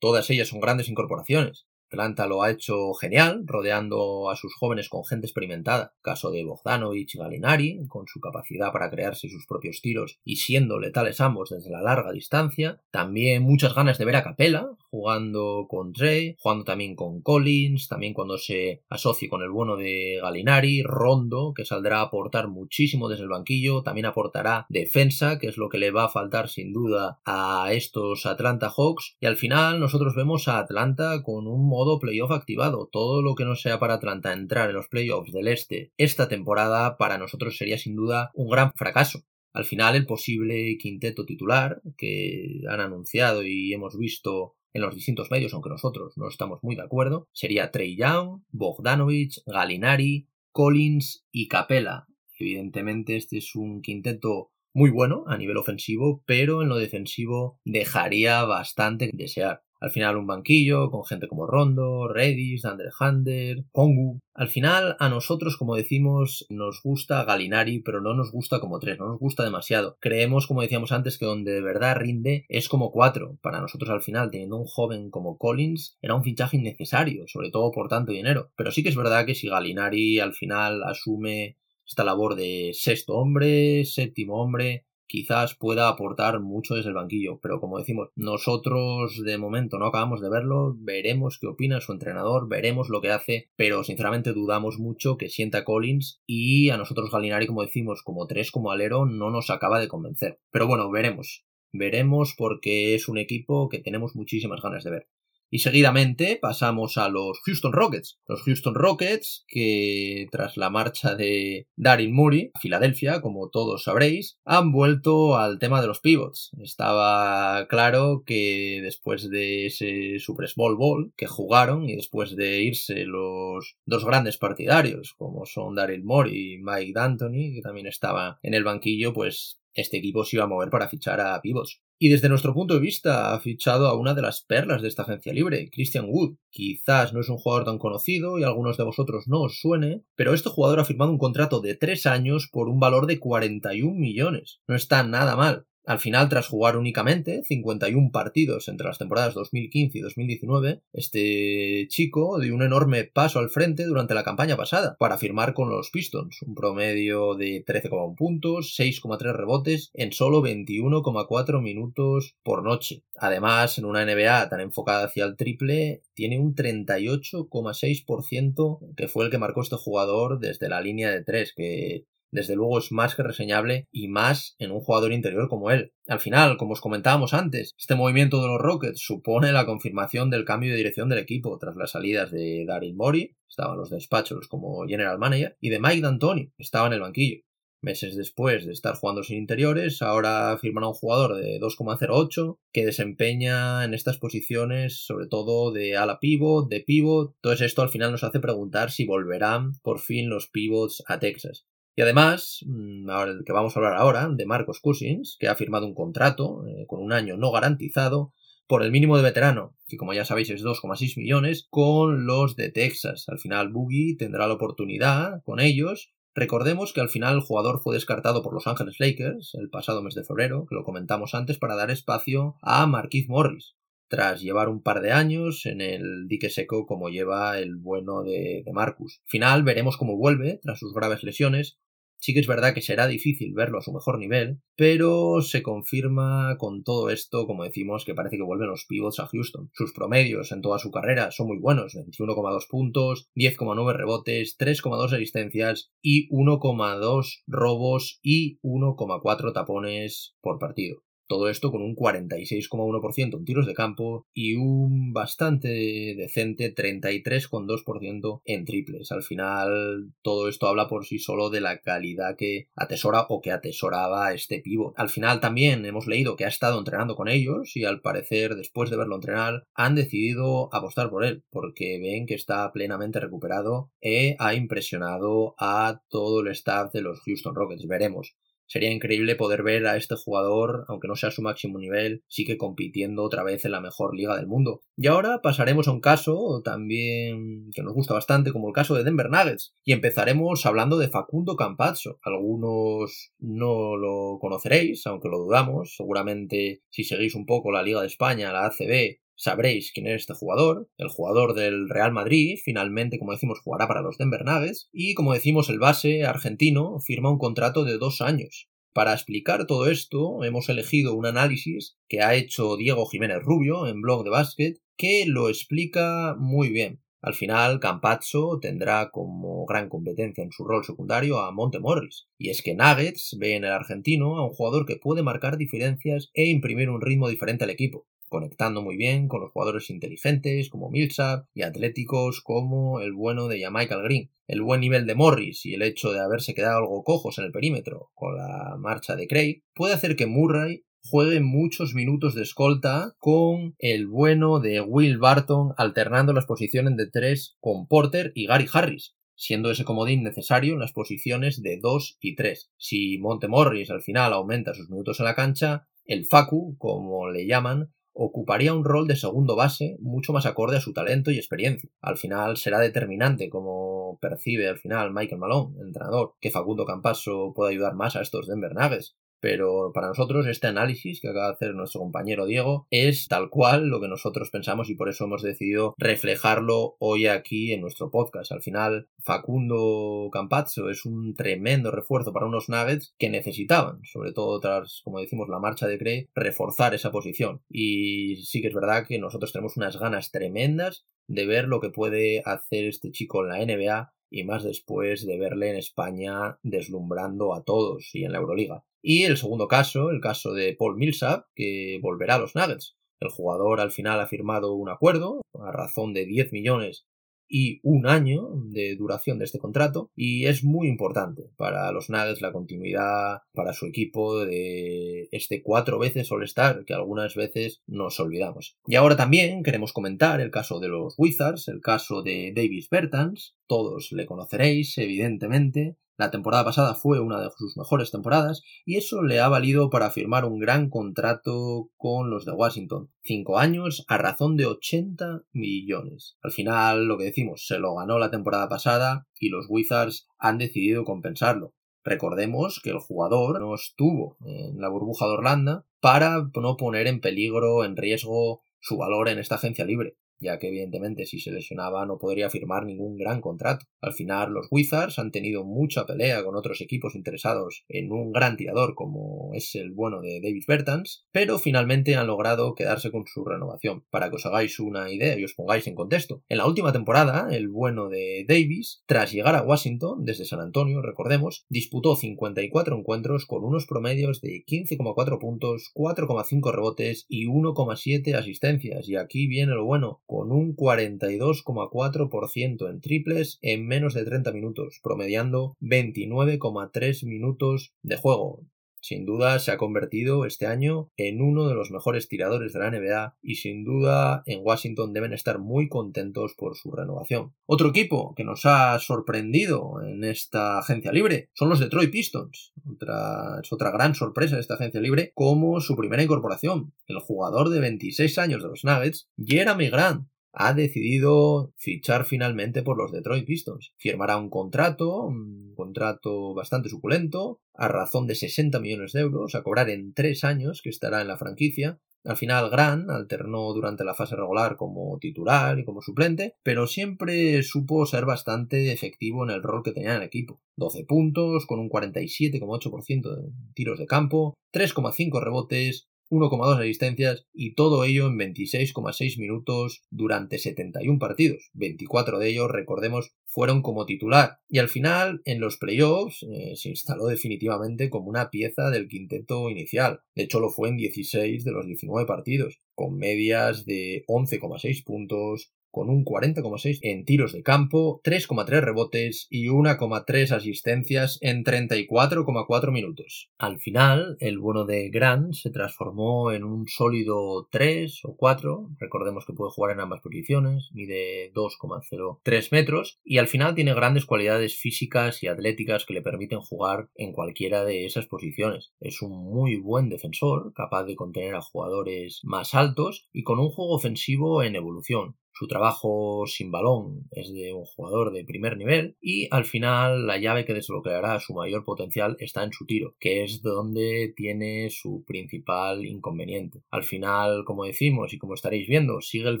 todas ellas son grandes incorporaciones. Atlanta lo ha hecho genial, rodeando a sus jóvenes con gente experimentada. Caso de Bogdanovich y Galinari, con su capacidad para crearse sus propios tiros y siendo letales ambos desde la larga distancia. También muchas ganas de ver a Capella jugando con Trey, jugando también con Collins, también cuando se asocie con el bueno de Galinari, Rondo, que saldrá a aportar muchísimo desde el banquillo, también aportará defensa, que es lo que le va a faltar sin duda a estos Atlanta Hawks. Y al final nosotros vemos a Atlanta con un modo playoff activado. Todo lo que no sea para Atlanta entrar en los playoffs del este esta temporada para nosotros sería sin duda un gran fracaso. Al final el posible quinteto titular que han anunciado y hemos visto en los distintos medios, aunque nosotros no estamos muy de acuerdo, sería Trey Young, Bogdanovich, Galinari, Collins y Capella. Evidentemente este es un quinteto muy bueno a nivel ofensivo, pero en lo defensivo dejaría bastante desear. Al final un banquillo con gente como Rondo, Redis, Andre Hander, Kongu. Al final a nosotros, como decimos, nos gusta Galinari, pero no nos gusta como tres, no nos gusta demasiado. Creemos, como decíamos antes, que donde de verdad rinde es como cuatro. Para nosotros al final, teniendo un joven como Collins, era un fichaje innecesario, sobre todo por tanto dinero. Pero sí que es verdad que si Galinari al final asume esta labor de sexto hombre, séptimo hombre, quizás pueda aportar mucho desde el banquillo, pero como decimos, nosotros de momento no acabamos de verlo, veremos qué opina su entrenador, veremos lo que hace, pero sinceramente dudamos mucho que sienta Collins y a nosotros Galinari, como decimos, como tres como alero, no nos acaba de convencer. Pero bueno, veremos. Veremos porque es un equipo que tenemos muchísimas ganas de ver. Y seguidamente pasamos a los Houston Rockets. Los Houston Rockets que tras la marcha de Daryl Murray a Filadelfia, como todos sabréis, han vuelto al tema de los pivots. Estaba claro que después de ese Super Small Ball que jugaron y después de irse los dos grandes partidarios como son Daryl Murray y Mike D'Antoni, que también estaba en el banquillo, pues este equipo se iba a mover para fichar a pivots. Y desde nuestro punto de vista ha fichado a una de las perlas de esta agencia libre, Christian Wood. Quizás no es un jugador tan conocido y a algunos de vosotros no os suene, pero este jugador ha firmado un contrato de 3 años por un valor de 41 millones. No está nada mal. Al final, tras jugar únicamente 51 partidos entre las temporadas 2015 y 2019, este chico dio un enorme paso al frente durante la campaña pasada para firmar con los Pistons, un promedio de 13,1 puntos, 6,3 rebotes en solo 21,4 minutos por noche. Además, en una NBA tan enfocada hacia el triple, tiene un 38,6% que fue el que marcó este jugador desde la línea de 3, que desde luego es más que reseñable y más en un jugador interior como él. Al final, como os comentábamos antes, este movimiento de los Rockets supone la confirmación del cambio de dirección del equipo tras las salidas de Daryl Mori, estaban los despachos como general manager, y de Mike D'Antoni, estaba en el banquillo. Meses después de estar jugando sin interiores, ahora firman a un jugador de 2,08 que desempeña en estas posiciones sobre todo de ala pivot, de pivot. Todo esto al final nos hace preguntar si volverán por fin los pivots a Texas. Y además, mm, ahora el que vamos a hablar ahora, de Marcos Cousins, que ha firmado un contrato eh, con un año no garantizado por el mínimo de veterano, que como ya sabéis es 2,6 millones, con los de Texas. Al final Boogie tendrá la oportunidad con ellos. Recordemos que al final el jugador fue descartado por Los Ángeles Lakers el pasado mes de febrero, que lo comentamos antes, para dar espacio a Marquise Morris, tras llevar un par de años en el dique seco como lleva el bueno de, de Marcus. Final veremos cómo vuelve tras sus graves lesiones, Sí que es verdad que será difícil verlo a su mejor nivel, pero se confirma con todo esto, como decimos, que parece que vuelven los pivots a Houston. Sus promedios en toda su carrera son muy buenos, 21,2 puntos, 10,9 rebotes, 3,2 asistencias y 1,2 robos y 1,4 tapones por partido. Todo esto con un 46,1% en tiros de campo y un bastante decente 33,2% en triples. Al final, todo esto habla por sí solo de la calidad que atesora o que atesoraba este pivo. Al final también hemos leído que ha estado entrenando con ellos y al parecer, después de verlo entrenar, han decidido apostar por él, porque ven que está plenamente recuperado e ha impresionado a todo el staff de los Houston Rockets. Veremos. Sería increíble poder ver a este jugador, aunque no sea su máximo nivel, sigue compitiendo otra vez en la mejor liga del mundo. Y ahora pasaremos a un caso también que nos gusta bastante, como el caso de Denver Nuggets. Y empezaremos hablando de Facundo Campazzo. Algunos no lo conoceréis, aunque lo dudamos. Seguramente si seguís un poco la Liga de España, la ACB, sabréis quién es este jugador. El jugador del Real Madrid, finalmente, como decimos, jugará para los Denver Nuggets. Y como decimos, el base argentino firma un contrato de dos años. Para explicar todo esto, hemos elegido un análisis que ha hecho Diego Jiménez Rubio en Blog de Básquet, que lo explica muy bien. Al final, Campazzo tendrá como gran competencia en su rol secundario a Monte Morris. Y es que Nuggets ve en el argentino a un jugador que puede marcar diferencias e imprimir un ritmo diferente al equipo conectando muy bien con los jugadores inteligentes como Millsap y atléticos como el bueno de Michael Green. El buen nivel de Morris y el hecho de haberse quedado algo cojos en el perímetro con la marcha de Craig puede hacer que Murray juegue muchos minutos de escolta con el bueno de Will Barton alternando las posiciones de tres con Porter y Gary Harris, siendo ese comodín necesario en las posiciones de 2 y 3. Si Monte Morris al final aumenta sus minutos en la cancha, el Facu, como le llaman, ocuparía un rol de segundo base mucho más acorde a su talento y experiencia. Al final será determinante como percibe al final Michael Malone, entrenador, que Facundo Campaso pueda ayudar más a estos Denver Nuggets. Pero para nosotros este análisis que acaba de hacer nuestro compañero Diego es tal cual lo que nosotros pensamos y por eso hemos decidido reflejarlo hoy aquí en nuestro podcast. Al final, Facundo Campazzo es un tremendo refuerzo para unos Nuggets que necesitaban, sobre todo tras, como decimos, la marcha de Cray, reforzar esa posición. Y sí que es verdad que nosotros tenemos unas ganas tremendas de ver lo que puede hacer este chico en la NBA y más después de verle en España deslumbrando a todos y en la Euroliga. Y el segundo caso, el caso de Paul Millsap, que volverá a los Nuggets. El jugador al final ha firmado un acuerdo a razón de 10 millones y un año de duración de este contrato y es muy importante para los Nuggets la continuidad para su equipo de este cuatro veces All-Star que algunas veces nos olvidamos. Y ahora también queremos comentar el caso de los Wizards, el caso de Davis Bertans, todos le conoceréis evidentemente, la temporada pasada fue una de sus mejores temporadas y eso le ha valido para firmar un gran contrato con los de Washington. Cinco años a razón de 80 millones. Al final, lo que decimos, se lo ganó la temporada pasada y los Wizards han decidido compensarlo. Recordemos que el jugador no estuvo en la burbuja de Orlando para no poner en peligro, en riesgo su valor en esta agencia libre ya que evidentemente si se lesionaba no podría firmar ningún gran contrato. Al final los Wizards han tenido mucha pelea con otros equipos interesados en un gran tirador como es el bueno de Davis Bertans, pero finalmente han logrado quedarse con su renovación. Para que os hagáis una idea y os pongáis en contexto, en la última temporada el bueno de Davis, tras llegar a Washington desde San Antonio, recordemos, disputó 54 encuentros con unos promedios de 15,4 puntos, 4,5 rebotes y 1,7 asistencias. Y aquí viene lo bueno, con un 42,4% en triples en menos de 30 minutos, promediando 29,3 minutos de juego. Sin duda se ha convertido este año en uno de los mejores tiradores de la NBA y sin duda en Washington deben estar muy contentos por su renovación. Otro equipo que nos ha sorprendido en esta agencia libre son los Detroit Pistons. Otra, es otra gran sorpresa de esta agencia libre como su primera incorporación. El jugador de 26 años de los Nuggets, Jeremy Grant, ha decidido fichar finalmente por los Detroit Pistons. Firmará un contrato, un contrato bastante suculento, a razón de 60 millones de euros, a cobrar en tres años que estará en la franquicia. Al final, Grant alternó durante la fase regular como titular y como suplente, pero siempre supo ser bastante efectivo en el rol que tenía en el equipo. 12 puntos, con un 47,8% de tiros de campo, 3,5 rebotes, 1,2 asistencias y todo ello en 26,6 minutos durante 71 partidos. 24 de ellos, recordemos, fueron como titular. Y al final, en los playoffs, eh, se instaló definitivamente como una pieza del quinteto inicial. De hecho, lo fue en 16 de los 19 partidos, con medias de 11,6 puntos, con un 40,6 en tiros de campo, 3,3 rebotes y 1,3 asistencias en 34,4 minutos. Al final, el bueno de Grant se transformó en un sólido 3 o 4, recordemos que puede jugar en ambas posiciones, mide 2,03 metros y al final tiene grandes cualidades físicas y atléticas que le permiten jugar en cualquiera de esas posiciones. Es un muy buen defensor, capaz de contener a jugadores más altos y con un juego ofensivo en evolución. Su trabajo sin balón es de un jugador de primer nivel y al final la llave que desbloqueará su mayor potencial está en su tiro, que es donde tiene su principal inconveniente. Al final, como decimos y como estaréis viendo, sigue el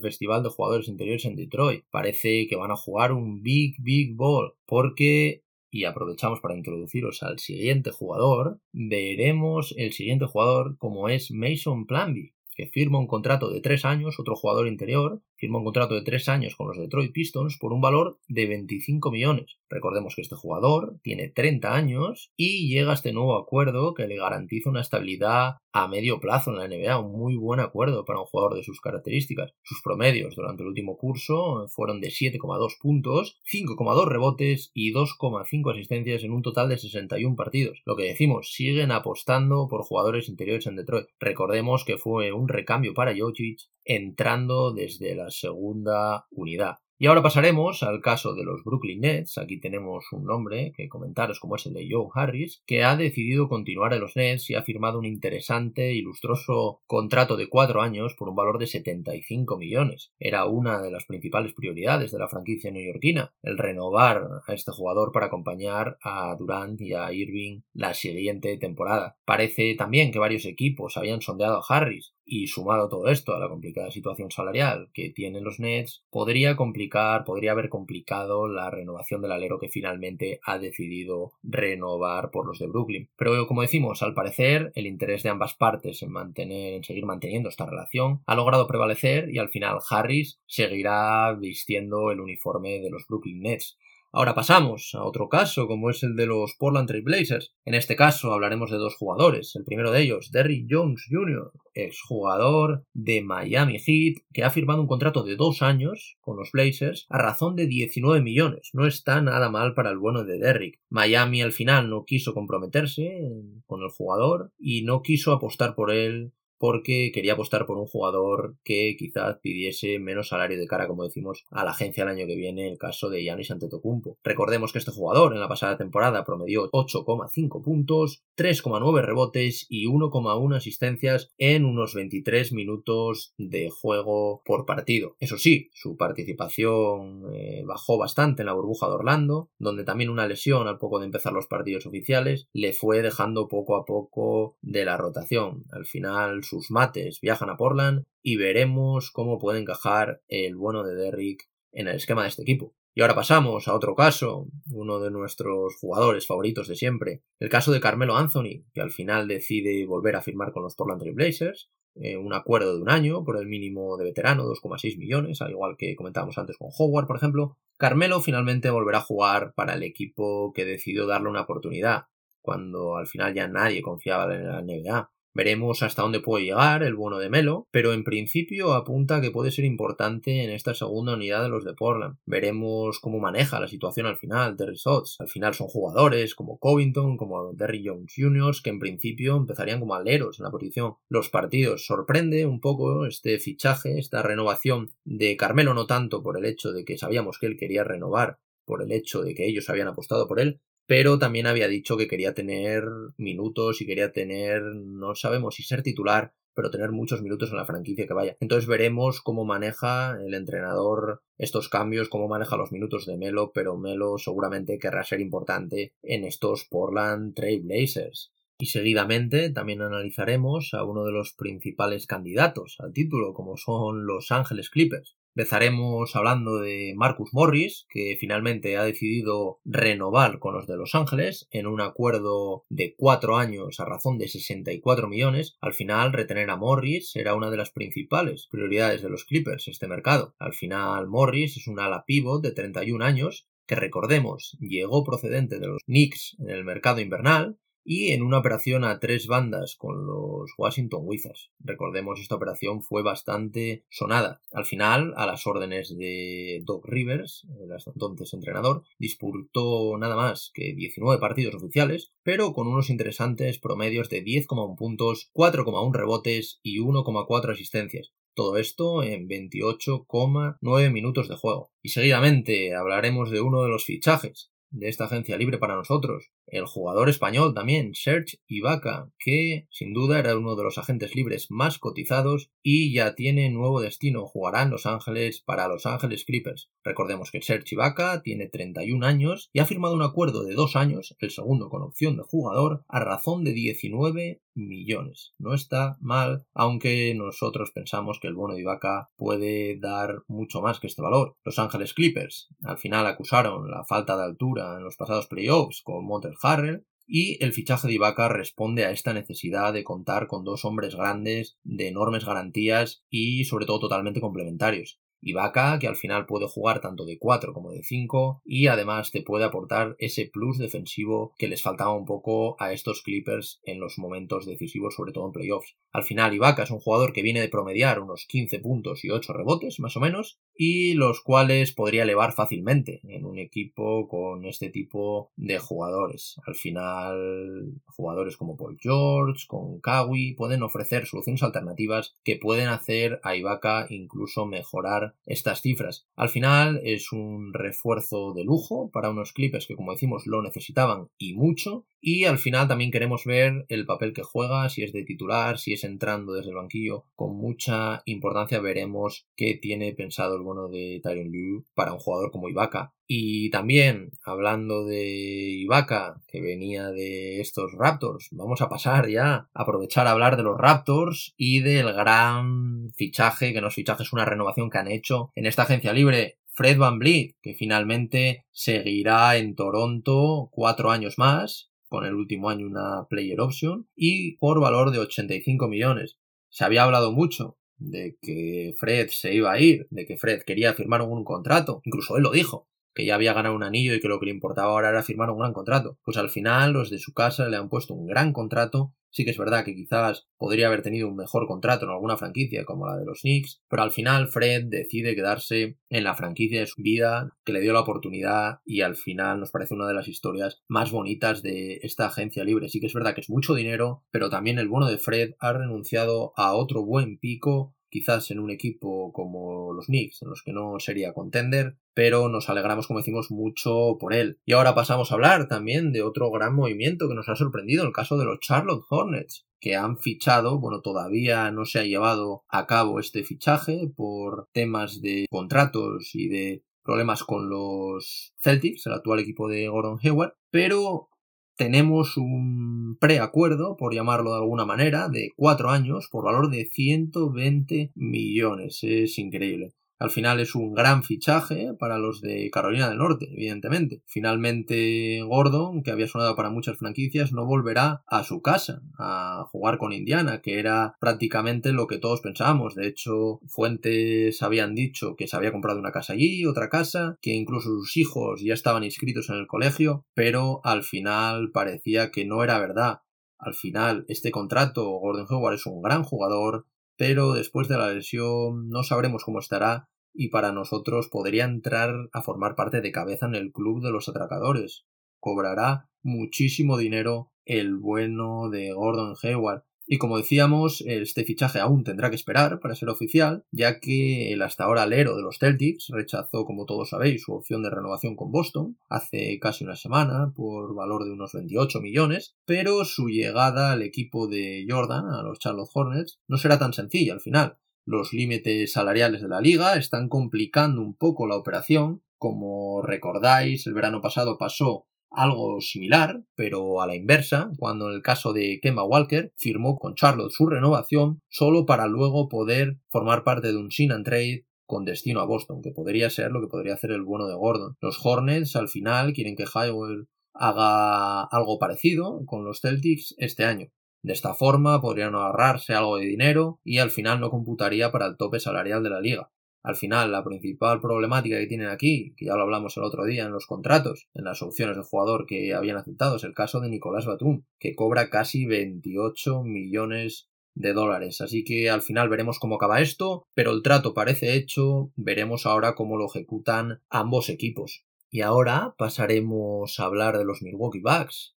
festival de jugadores interiores en Detroit. Parece que van a jugar un big, big ball porque y aprovechamos para introduciros al siguiente jugador, veremos el siguiente jugador como es Mason Planby, que firma un contrato de tres años, otro jugador interior, firma un contrato de tres años con los Detroit Pistons por un valor de 25 millones. Recordemos que este jugador tiene 30 años y llega a este nuevo acuerdo que le garantiza una estabilidad a medio plazo en la NBA, un muy buen acuerdo para un jugador de sus características. Sus promedios durante el último curso fueron de 7,2 puntos, 5,2 rebotes y 2,5 asistencias en un total de 61 partidos. Lo que decimos, siguen apostando por jugadores interiores en Detroit. Recordemos que fue un recambio para Jokic entrando desde la segunda unidad. Y ahora pasaremos al caso de los Brooklyn Nets. Aquí tenemos un nombre que comentaros como es el de Joe Harris, que ha decidido continuar en los Nets y ha firmado un interesante y lustroso contrato de cuatro años por un valor de 75 millones. Era una de las principales prioridades de la franquicia neoyorquina, el renovar a este jugador para acompañar a Durant y a Irving la siguiente temporada. Parece también que varios equipos habían sondeado a Harris y sumado todo esto a la complicada situación salarial que tienen los Nets, podría complicar, podría haber complicado la renovación del alero que finalmente ha decidido renovar por los de Brooklyn. Pero como decimos, al parecer el interés de ambas partes en mantener, en seguir manteniendo esta relación ha logrado prevalecer y al final Harris seguirá vistiendo el uniforme de los Brooklyn Nets. Ahora pasamos a otro caso, como es el de los Portland Trail Blazers. En este caso hablaremos de dos jugadores. El primero de ellos, Derrick Jones Jr., exjugador de Miami Heat, que ha firmado un contrato de dos años con los Blazers a razón de 19 millones. No está nada mal para el bueno de Derrick. Miami al final no quiso comprometerse con el jugador y no quiso apostar por él porque quería apostar por un jugador que quizás pidiese menos salario de cara, como decimos, a la agencia el año que viene, el caso de Giannis Antetokounmpo. Recordemos que este jugador en la pasada temporada promedió 8,5 puntos, 3,9 rebotes y 1,1 asistencias en unos 23 minutos de juego por partido. Eso sí, su participación eh, bajó bastante en la burbuja de Orlando, donde también una lesión al poco de empezar los partidos oficiales le fue dejando poco a poco de la rotación. Al final sus mates viajan a Portland y veremos cómo puede encajar el bueno de Derrick en el esquema de este equipo. Y ahora pasamos a otro caso, uno de nuestros jugadores favoritos de siempre, el caso de Carmelo Anthony, que al final decide volver a firmar con los Portland Trail Blazers, eh, un acuerdo de un año por el mínimo de veterano, 2,6 millones, al igual que comentábamos antes con Howard, por ejemplo. Carmelo finalmente volverá a jugar para el equipo que decidió darle una oportunidad, cuando al final ya nadie confiaba en la NBA. Veremos hasta dónde puede llegar el bueno de Melo, pero en principio apunta que puede ser importante en esta segunda unidad de los de Portland. Veremos cómo maneja la situación al final Terry Sots. Al final son jugadores como Covington, como Terry Jones Jr., que en principio empezarían como aleros en la posición. Los partidos sorprende un poco este fichaje, esta renovación de Carmelo, no tanto por el hecho de que sabíamos que él quería renovar por el hecho de que ellos habían apostado por él, pero también había dicho que quería tener minutos y quería tener, no sabemos si ser titular, pero tener muchos minutos en la franquicia que vaya. Entonces veremos cómo maneja el entrenador estos cambios, cómo maneja los minutos de Melo, pero Melo seguramente querrá ser importante en estos Portland Trail Blazers. Y seguidamente también analizaremos a uno de los principales candidatos al título, como son los Ángeles Clippers. Empezaremos hablando de Marcus Morris, que finalmente ha decidido renovar con los de Los Ángeles en un acuerdo de cuatro años a razón de 64 millones. Al final, retener a Morris era una de las principales prioridades de los Clippers este mercado. Al final, Morris es un ala pivot de 31 años que recordemos llegó procedente de los Knicks en el mercado invernal y en una operación a tres bandas con los Washington Wizards. Recordemos, esta operación fue bastante sonada. Al final, a las órdenes de Doc Rivers, el entonces entrenador, disputó nada más que 19 partidos oficiales, pero con unos interesantes promedios de 10,1 puntos, 4,1 rebotes y 1,4 asistencias. Todo esto en 28,9 minutos de juego. Y seguidamente hablaremos de uno de los fichajes de esta agencia libre para nosotros, el jugador español también, Serge Ibaka, que sin duda era uno de los agentes libres más cotizados y ya tiene nuevo destino, jugará en Los Ángeles para Los Ángeles Clippers. Recordemos que Serge Ibaka tiene 31 años y ha firmado un acuerdo de dos años, el segundo con opción de jugador, a razón de 19 millones. No está mal, aunque nosotros pensamos que el bono de Ibaka puede dar mucho más que este valor. Los Ángeles Clippers al final acusaron la falta de altura en los pasados playoffs con Montes Harrell y el fichaje de Ibaka responde a esta necesidad de contar con dos hombres grandes, de enormes garantías y sobre todo totalmente complementarios. Ibaka, que al final puede jugar tanto de 4 como de 5 y además te puede aportar ese plus defensivo que les faltaba un poco a estos Clippers en los momentos decisivos, sobre todo en playoffs. Al final Ibaka es un jugador que viene de promediar unos 15 puntos y 8 rebotes más o menos y los cuales podría elevar fácilmente en un equipo con este tipo de jugadores. Al final jugadores como Paul George, con Kawi pueden ofrecer soluciones alternativas que pueden hacer a Ibaka incluso mejorar estas cifras. Al final es un refuerzo de lujo para unos Clippers que como decimos lo necesitaban y mucho y al final también queremos ver el papel que juega, si es de titular, si es entrando desde el banquillo, con mucha importancia veremos qué tiene pensado el bueno de Tyron Liu para un jugador como Ibaka. Y también, hablando de Ibaka, que venía de estos Raptors, vamos a pasar ya, a aprovechar a hablar de los Raptors y del gran fichaje, que no es fichaje, es una renovación que han hecho en esta agencia libre. Fred Van Vliet, que finalmente seguirá en Toronto cuatro años más, con el último año una player option, y por valor de 85 millones. Se había hablado mucho de que Fred se iba a ir, de que Fred quería firmar un contrato, incluso él lo dijo, que ya había ganado un anillo y que lo que le importaba ahora era firmar un gran contrato. Pues al final los de su casa le han puesto un gran contrato. Sí que es verdad que quizás podría haber tenido un mejor contrato en alguna franquicia como la de los Knicks, pero al final Fred decide quedarse en la franquicia de su vida, que le dio la oportunidad y al final nos parece una de las historias más bonitas de esta agencia libre. Sí que es verdad que es mucho dinero, pero también el bono de Fred ha renunciado a otro buen pico quizás en un equipo como los Knicks, en los que no sería contender, pero nos alegramos, como decimos, mucho por él. Y ahora pasamos a hablar también de otro gran movimiento que nos ha sorprendido, el caso de los Charlotte Hornets, que han fichado, bueno, todavía no se ha llevado a cabo este fichaje por temas de contratos y de problemas con los Celtics, el actual equipo de Gordon Hayward, pero tenemos un preacuerdo, por llamarlo de alguna manera, de cuatro años por valor de 120 millones. Es increíble. Al final es un gran fichaje para los de Carolina del Norte, evidentemente. Finalmente Gordon, que había sonado para muchas franquicias, no volverá a su casa a jugar con Indiana, que era prácticamente lo que todos pensábamos. De hecho, fuentes habían dicho que se había comprado una casa allí, otra casa, que incluso sus hijos ya estaban inscritos en el colegio, pero al final parecía que no era verdad. Al final, este contrato, Gordon Howard es un gran jugador, pero después de la lesión no sabremos cómo estará y para nosotros podría entrar a formar parte de cabeza en el club de los atracadores. Cobrará muchísimo dinero el bueno de Gordon Hayward, y como decíamos, este fichaje aún tendrá que esperar para ser oficial, ya que el hasta ahora alero de los Celtics rechazó, como todos sabéis, su opción de renovación con Boston hace casi una semana por valor de unos 28 millones, pero su llegada al equipo de Jordan, a los Charlotte Hornets, no será tan sencilla al final. Los límites salariales de la liga están complicando un poco la operación. Como recordáis, el verano pasado pasó algo similar, pero a la inversa, cuando en el caso de Kemba Walker firmó con Charlotte su renovación solo para luego poder formar parte de un sin and trade con destino a Boston, que podría ser lo que podría hacer el bueno de Gordon. Los Hornets al final quieren que Highwell haga algo parecido con los Celtics este año. De esta forma podrían ahorrarse algo de dinero y al final no computaría para el tope salarial de la liga. Al final, la principal problemática que tienen aquí, que ya lo hablamos el otro día en los contratos, en las opciones de jugador que habían aceptado, es el caso de Nicolás Batum, que cobra casi 28 millones de dólares. Así que al final veremos cómo acaba esto, pero el trato parece hecho, veremos ahora cómo lo ejecutan ambos equipos. Y ahora pasaremos a hablar de los Milwaukee Bucks,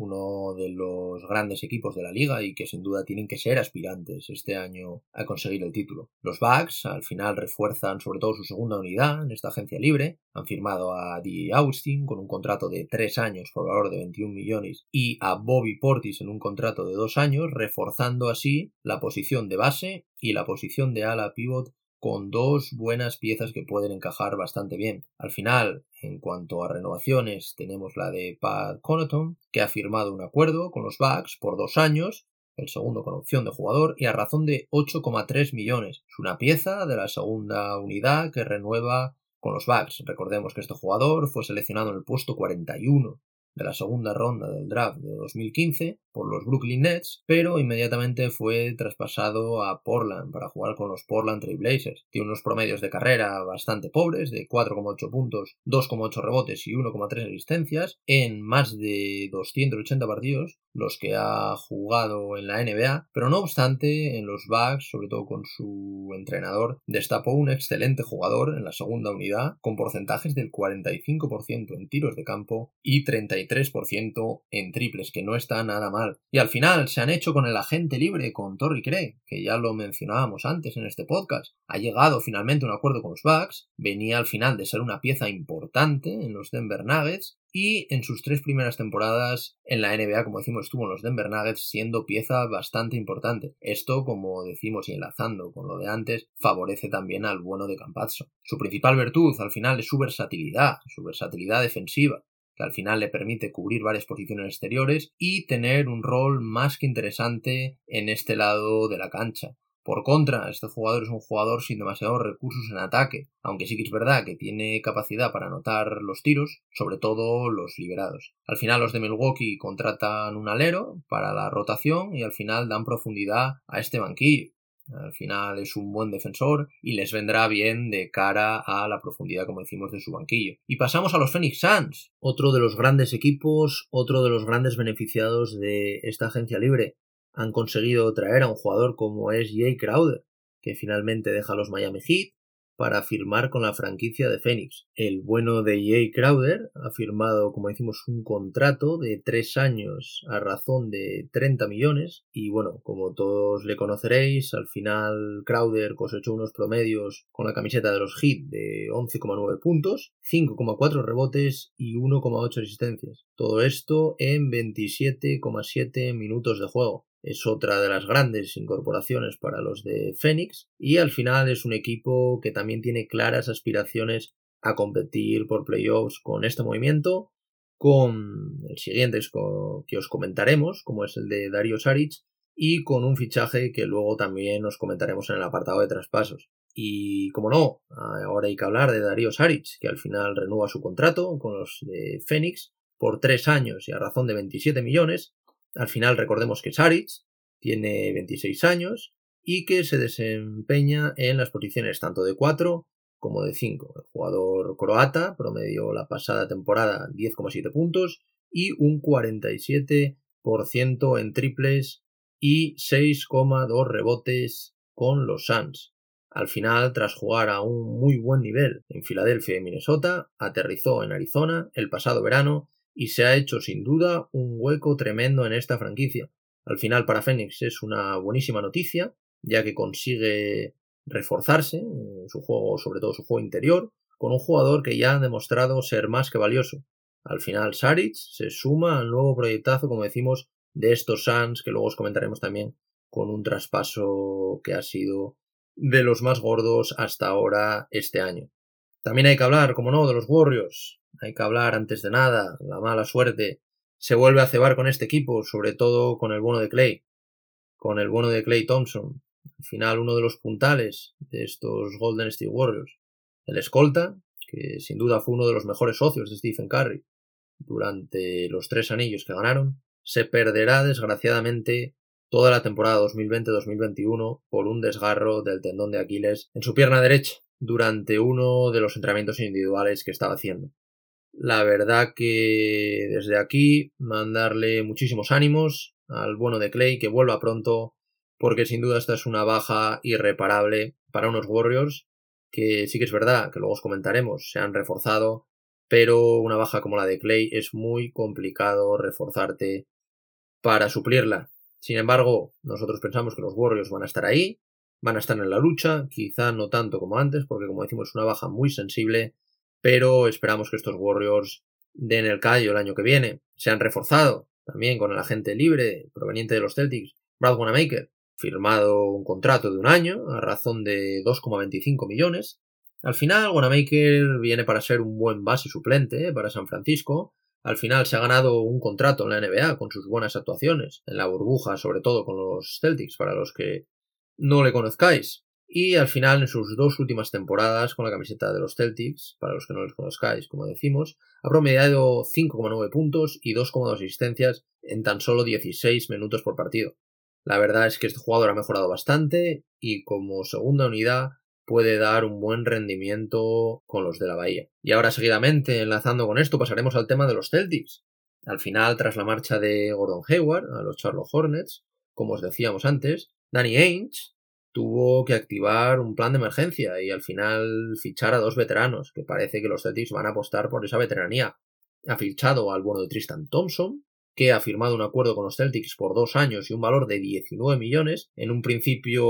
uno de los grandes equipos de la liga y que sin duda tienen que ser aspirantes este año a conseguir el título. Los Bucks al final refuerzan sobre todo su segunda unidad en esta agencia libre, han firmado a D. Austin con un contrato de tres años por valor de 21 millones y a Bobby Portis en un contrato de dos años, reforzando así la posición de base y la posición de ala pivot con dos buenas piezas que pueden encajar bastante bien. Al final, en cuanto a renovaciones, tenemos la de Pat Connaughton, que ha firmado un acuerdo con los Bucks por dos años, el segundo con opción de jugador, y a razón de 8,3 millones. Es una pieza de la segunda unidad que renueva con los Bucks. Recordemos que este jugador fue seleccionado en el puesto 41 de la segunda ronda del draft de 2015 por los Brooklyn Nets, pero inmediatamente fue traspasado a Portland para jugar con los Portland Trail Blazers. Tiene unos promedios de carrera bastante pobres, de 4,8 puntos, 2,8 rebotes y 1,3 asistencias, en más de 280 partidos, los que ha jugado en la NBA, pero no obstante, en los Bucks, sobre todo con su entrenador, destapó un excelente jugador en la segunda unidad, con porcentajes del 45% en tiros de campo y 33% en triples, que no está nada mal. Y al final se han hecho con el agente libre, con Torrey Craig, que ya lo mencionábamos antes en este podcast. Ha llegado finalmente un acuerdo con los Bucks, venía al final de ser una pieza importante en los Denver Nuggets, y en sus tres primeras temporadas en la NBA, como decimos, estuvo en los Denver Nuggets siendo pieza bastante importante. Esto, como decimos y enlazando con lo de antes, favorece también al bueno de Campazzo. Su principal virtud al final es su versatilidad, su versatilidad defensiva que al final le permite cubrir varias posiciones exteriores y tener un rol más que interesante en este lado de la cancha. Por contra, este jugador es un jugador sin demasiados recursos en ataque, aunque sí que es verdad que tiene capacidad para anotar los tiros, sobre todo los liberados. Al final los de Milwaukee contratan un alero para la rotación y al final dan profundidad a este banquillo. Al final es un buen defensor y les vendrá bien de cara a la profundidad, como decimos, de su banquillo. Y pasamos a los Phoenix Suns, otro de los grandes equipos, otro de los grandes beneficiados de esta agencia libre. Han conseguido traer a un jugador como es Jay Crowder, que finalmente deja los Miami Heat para firmar con la franquicia de Phoenix. El bueno de Jay Crowder ha firmado, como decimos, un contrato de tres años a razón de 30 millones y bueno, como todos le conoceréis, al final Crowder cosechó unos promedios con la camiseta de los Heat de 11,9 puntos, 5,4 rebotes y 1,8 asistencias. Todo esto en 27,7 minutos de juego es otra de las grandes incorporaciones para los de Phoenix y al final es un equipo que también tiene claras aspiraciones a competir por playoffs con este movimiento, con el siguiente que os comentaremos, como es el de Dario Saric, y con un fichaje que luego también os comentaremos en el apartado de traspasos. Y como no, ahora hay que hablar de Dario Saric, que al final renueva su contrato con los de Phoenix por tres años y a razón de 27 millones, al final recordemos que Saric tiene 26 años y que se desempeña en las posiciones tanto de 4 como de 5. El jugador croata promedió la pasada temporada 10,7 puntos y un 47% en triples y 6,2 rebotes con los Suns. Al final, tras jugar a un muy buen nivel en Filadelfia y Minnesota, aterrizó en Arizona el pasado verano y se ha hecho sin duda un hueco tremendo en esta franquicia. Al final para Phoenix es una buenísima noticia, ya que consigue reforzarse en su juego, sobre todo su juego interior, con un jugador que ya ha demostrado ser más que valioso. Al final Saric se suma al nuevo proyectazo, como decimos, de estos Suns, que luego os comentaremos también, con un traspaso que ha sido de los más gordos hasta ahora este año. También hay que hablar, como no, de los Warriors, hay que hablar antes de nada, la mala suerte se vuelve a cebar con este equipo, sobre todo con el bueno de Clay, con el bueno de Clay Thompson. Al final, uno de los puntales de estos Golden State Warriors, el escolta, que sin duda fue uno de los mejores socios de Stephen Curry durante los tres anillos que ganaron, se perderá desgraciadamente toda la temporada 2020-2021 por un desgarro del tendón de Aquiles en su pierna derecha durante uno de los entrenamientos individuales que estaba haciendo. La verdad que desde aquí mandarle muchísimos ánimos al bueno de Clay que vuelva pronto porque sin duda esta es una baja irreparable para unos Warriors que sí que es verdad que luego os comentaremos se han reforzado pero una baja como la de Clay es muy complicado reforzarte para suplirla. Sin embargo, nosotros pensamos que los Warriors van a estar ahí, van a estar en la lucha, quizá no tanto como antes, porque como decimos es una baja muy sensible, pero esperamos que estos Warriors den el callo el año que viene. Se han reforzado también con el agente libre proveniente de los Celtics, Brad Wanamaker, firmado un contrato de un año a razón de 2,25 millones, al final, Wanamaker viene para ser un buen base suplente eh, para San Francisco. Al final se ha ganado un contrato en la NBA con sus buenas actuaciones, en la burbuja, sobre todo con los Celtics, para los que no le conozcáis. Y al final, en sus dos últimas temporadas con la camiseta de los Celtics, para los que no les conozcáis, como decimos, ha promediado 5,9 puntos y 2,2 asistencias en tan solo 16 minutos por partido. La verdad es que este jugador ha mejorado bastante y como segunda unidad puede dar un buen rendimiento con los de la Bahía. Y ahora seguidamente, enlazando con esto, pasaremos al tema de los Celtics. Al final, tras la marcha de Gordon Hayward a los Charlotte Hornets, como os decíamos antes, Danny Ainge tuvo que activar un plan de emergencia y al final fichar a dos veteranos, que parece que los Celtics van a apostar por esa veteranía. Ha fichado al bueno de Tristan Thompson, que ha firmado un acuerdo con los Celtics por dos años y un valor de 19 millones. En un principio,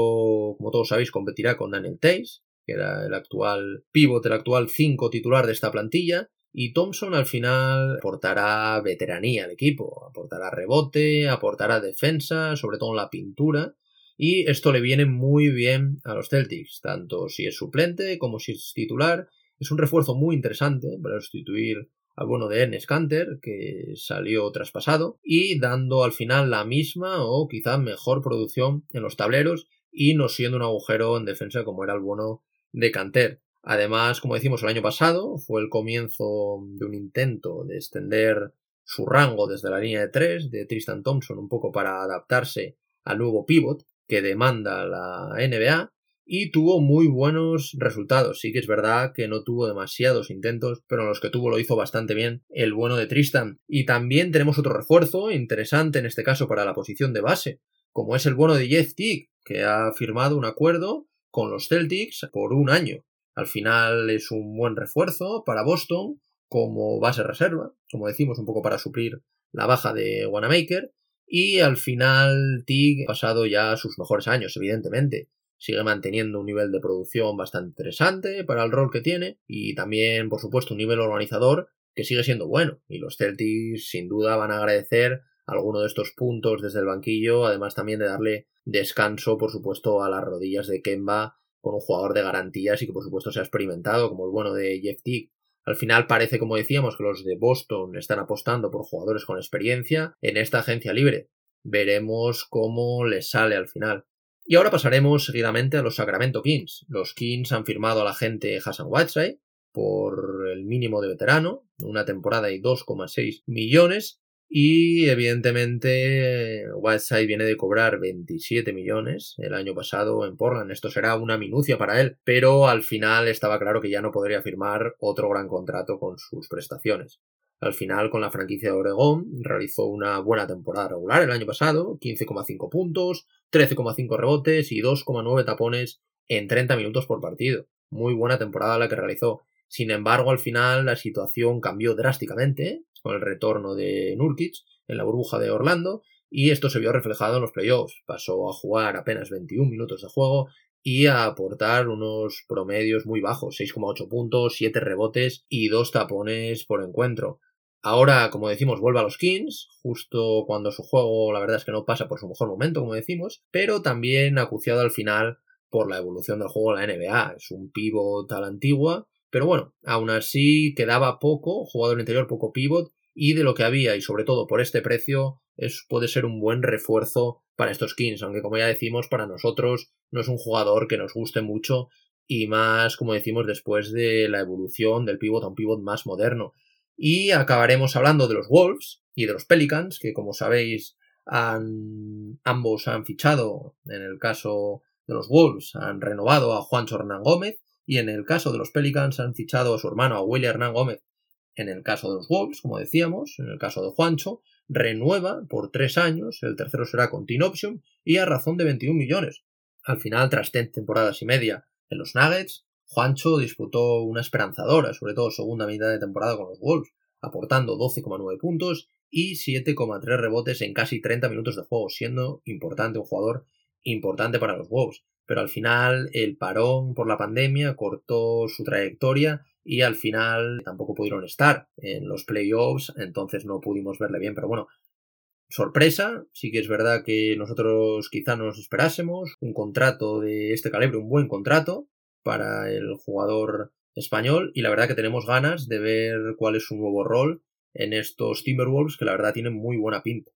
como todos sabéis, competirá con Daniel Tays, que era el actual pivot, el actual 5 titular de esta plantilla. Y Thompson al final aportará veteranía al equipo, aportará rebote, aportará defensa, sobre todo en la pintura. Y esto le viene muy bien a los Celtics, tanto si es suplente como si es titular. Es un refuerzo muy interesante para sustituir al bueno de Ernest Canter, que salió traspasado, y dando al final la misma o quizá mejor producción en los tableros y no siendo un agujero en defensa como era el bueno de Canter. Además, como decimos el año pasado, fue el comienzo de un intento de extender su rango desde la línea de tres de Tristan Thompson un poco para adaptarse al nuevo pivot que demanda la NBA y tuvo muy buenos resultados. Sí que es verdad que no tuvo demasiados intentos, pero en los que tuvo lo hizo bastante bien el bueno de Tristan. Y también tenemos otro refuerzo interesante en este caso para la posición de base, como es el bueno de Jeff Tick, que ha firmado un acuerdo con los Celtics por un año. Al final es un buen refuerzo para Boston como base reserva, como decimos, un poco para suplir la baja de Wanamaker. Y al final Tig ha pasado ya sus mejores años, evidentemente sigue manteniendo un nivel de producción bastante interesante para el rol que tiene y también, por supuesto, un nivel organizador que sigue siendo bueno. Y los Celtics sin duda van a agradecer alguno de estos puntos desde el banquillo, además también de darle descanso, por supuesto, a las rodillas de Kemba con un jugador de garantías y que por supuesto se ha experimentado, como el bueno de Jeff Tick. Al final parece, como decíamos, que los de Boston están apostando por jugadores con experiencia en esta agencia libre. Veremos cómo les sale al final. Y ahora pasaremos seguidamente a los Sacramento Kings. Los Kings han firmado al agente Hassan Whiteside por el mínimo de veterano, una temporada y 2,6 millones. Y evidentemente Whiteside viene de cobrar 27 millones el año pasado en Portland. Esto será una minucia para él, pero al final estaba claro que ya no podría firmar otro gran contrato con sus prestaciones. Al final, con la franquicia de Oregón, realizó una buena temporada regular el año pasado, 15,5 puntos, 13,5 rebotes y 2,9 tapones en 30 minutos por partido. Muy buena temporada la que realizó. Sin embargo, al final la situación cambió drásticamente con el retorno de Nurkic en la burbuja de Orlando y esto se vio reflejado en los playoffs. Pasó a jugar apenas 21 minutos de juego y a aportar unos promedios muy bajos, 6,8 puntos, 7 rebotes y 2 tapones por encuentro. Ahora, como decimos, vuelve a los Kings, justo cuando su juego, la verdad es que no pasa por su mejor momento, como decimos, pero también acuciado al final por la evolución del juego en la NBA. Es un pivot la antigua, pero bueno, aún así quedaba poco, jugador interior poco pivot, y de lo que había y sobre todo por este precio es, puede ser un buen refuerzo para estos Kings, aunque como ya decimos para nosotros no es un jugador que nos guste mucho y más como decimos después de la evolución del pivot a un pivot más moderno. Y acabaremos hablando de los Wolves y de los Pelicans, que como sabéis ambos han fichado, en el caso de los Wolves han renovado a Juancho Hernán Gómez y en el caso de los Pelicans han fichado a su hermano, a William Hernán Gómez. En el caso de los Wolves, como decíamos, en el caso de Juancho, renueva por tres años, el tercero será con Team Option y a razón de 21 millones. Al final, tras temporadas y media en los Nuggets, Juancho disputó una esperanzadora, sobre todo segunda mitad de temporada con los Wolves, aportando 12,9 puntos y 7,3 rebotes en casi 30 minutos de juego, siendo importante un jugador importante para los Wolves pero al final el parón por la pandemia cortó su trayectoria y al final tampoco pudieron estar en los playoffs, entonces no pudimos verle bien, pero bueno, sorpresa, sí que es verdad que nosotros quizá nos esperásemos un contrato de este calibre, un buen contrato para el jugador español y la verdad que tenemos ganas de ver cuál es su nuevo rol en estos Timberwolves que la verdad tienen muy buena pinta.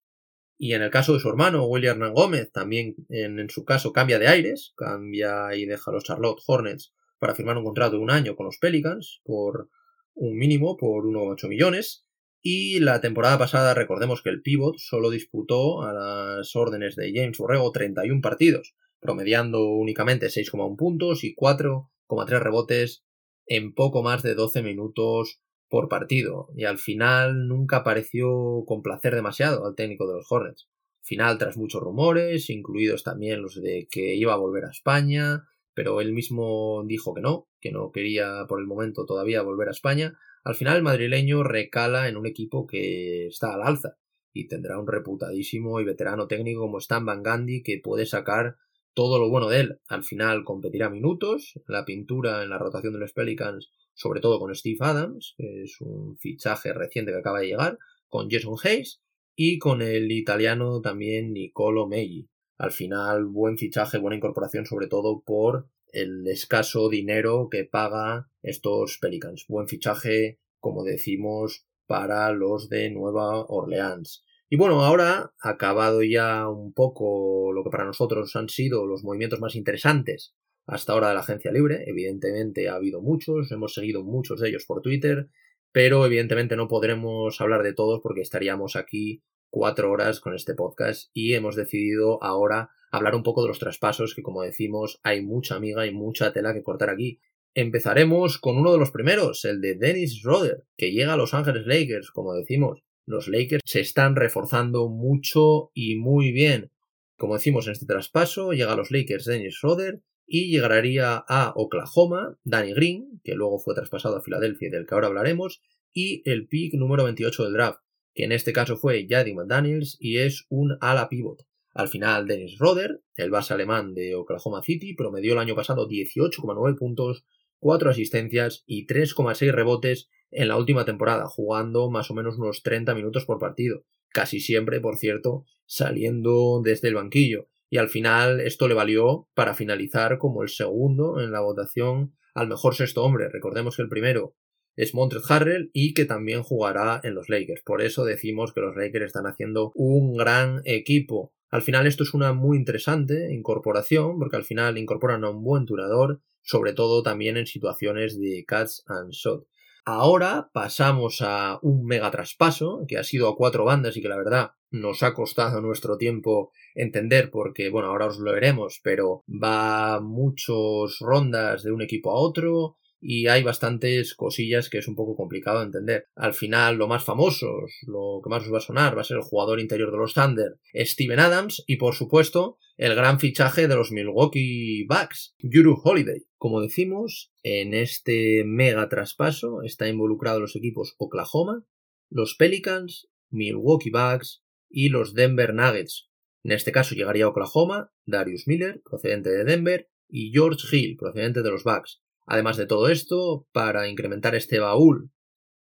Y en el caso de su hermano, William Hernán Gómez, también en, su caso cambia de aires, cambia y deja a los Charlotte Hornets para firmar un contrato de un año con los Pelicans por un mínimo, por 1,8 millones. Y la temporada pasada, recordemos que el pivot solo disputó a las órdenes de James Borrego 31 partidos, promediando únicamente 6,1 puntos y 4,3 rebotes en poco más de 12 minutos por partido y al final nunca pareció complacer demasiado al técnico de los Hornets. Final tras muchos rumores, incluidos también los de que iba a volver a España, pero él mismo dijo que no, que no quería por el momento todavía volver a España. Al final el madrileño recala en un equipo que está al alza y tendrá un reputadísimo y veterano técnico como Stan Van Gandhi que puede sacar todo lo bueno de él. Al final competirá minutos, la pintura en la rotación de los Pelicans sobre todo con Steve Adams, que es un fichaje reciente que acaba de llegar, con Jason Hayes y con el italiano también Nicolo Meggi. Al final, buen fichaje, buena incorporación, sobre todo por el escaso dinero que paga estos Pelicans. Buen fichaje, como decimos, para los de Nueva Orleans. Y bueno, ahora, acabado ya un poco lo que para nosotros han sido los movimientos más interesantes hasta ahora de la agencia libre. Evidentemente ha habido muchos, hemos seguido muchos de ellos por Twitter, pero evidentemente no podremos hablar de todos porque estaríamos aquí cuatro horas con este podcast y hemos decidido ahora hablar un poco de los traspasos que como decimos hay mucha amiga y mucha tela que cortar aquí. Empezaremos con uno de los primeros, el de Dennis Roder, que llega a Los Ángeles Lakers, como decimos. Los Lakers se están reforzando mucho y muy bien. Como decimos en este traspaso, llega a los Lakers Dennis Roder, y llegaría a Oklahoma, Danny Green, que luego fue traspasado a Filadelfia y del que ahora hablaremos, y el pick número 28 del draft, que en este caso fue Jaddy McDaniels y es un ala pivot. Al final, Dennis Roder, el base alemán de Oklahoma City, promedió el año pasado 18,9 puntos, 4 asistencias y 3,6 rebotes en la última temporada, jugando más o menos unos 30 minutos por partido, casi siempre, por cierto, saliendo desde el banquillo y al final esto le valió para finalizar como el segundo en la votación al mejor sexto hombre. Recordemos que el primero es Montrezl Harrell y que también jugará en los Lakers. Por eso decimos que los Lakers están haciendo un gran equipo. Al final esto es una muy interesante incorporación porque al final incorporan a un buen turador, sobre todo también en situaciones de catch and shot. Ahora pasamos a un mega traspaso que ha sido a cuatro bandas y que la verdad nos ha costado nuestro tiempo entender porque, bueno, ahora os lo veremos, pero va muchos rondas de un equipo a otro y hay bastantes cosillas que es un poco complicado de entender. Al final, lo más famoso, lo que más os va a sonar, va a ser el jugador interior de los Thunder, Steven Adams, y por supuesto, el gran fichaje de los Milwaukee Bucks, Juru Holiday. Como decimos, en este mega traspaso está involucrado los equipos Oklahoma, los Pelicans, Milwaukee Bucks y los Denver Nuggets. En este caso llegaría Oklahoma, Darius Miller, procedente de Denver, y George Hill, procedente de los Bucks. Además de todo esto, para incrementar este baúl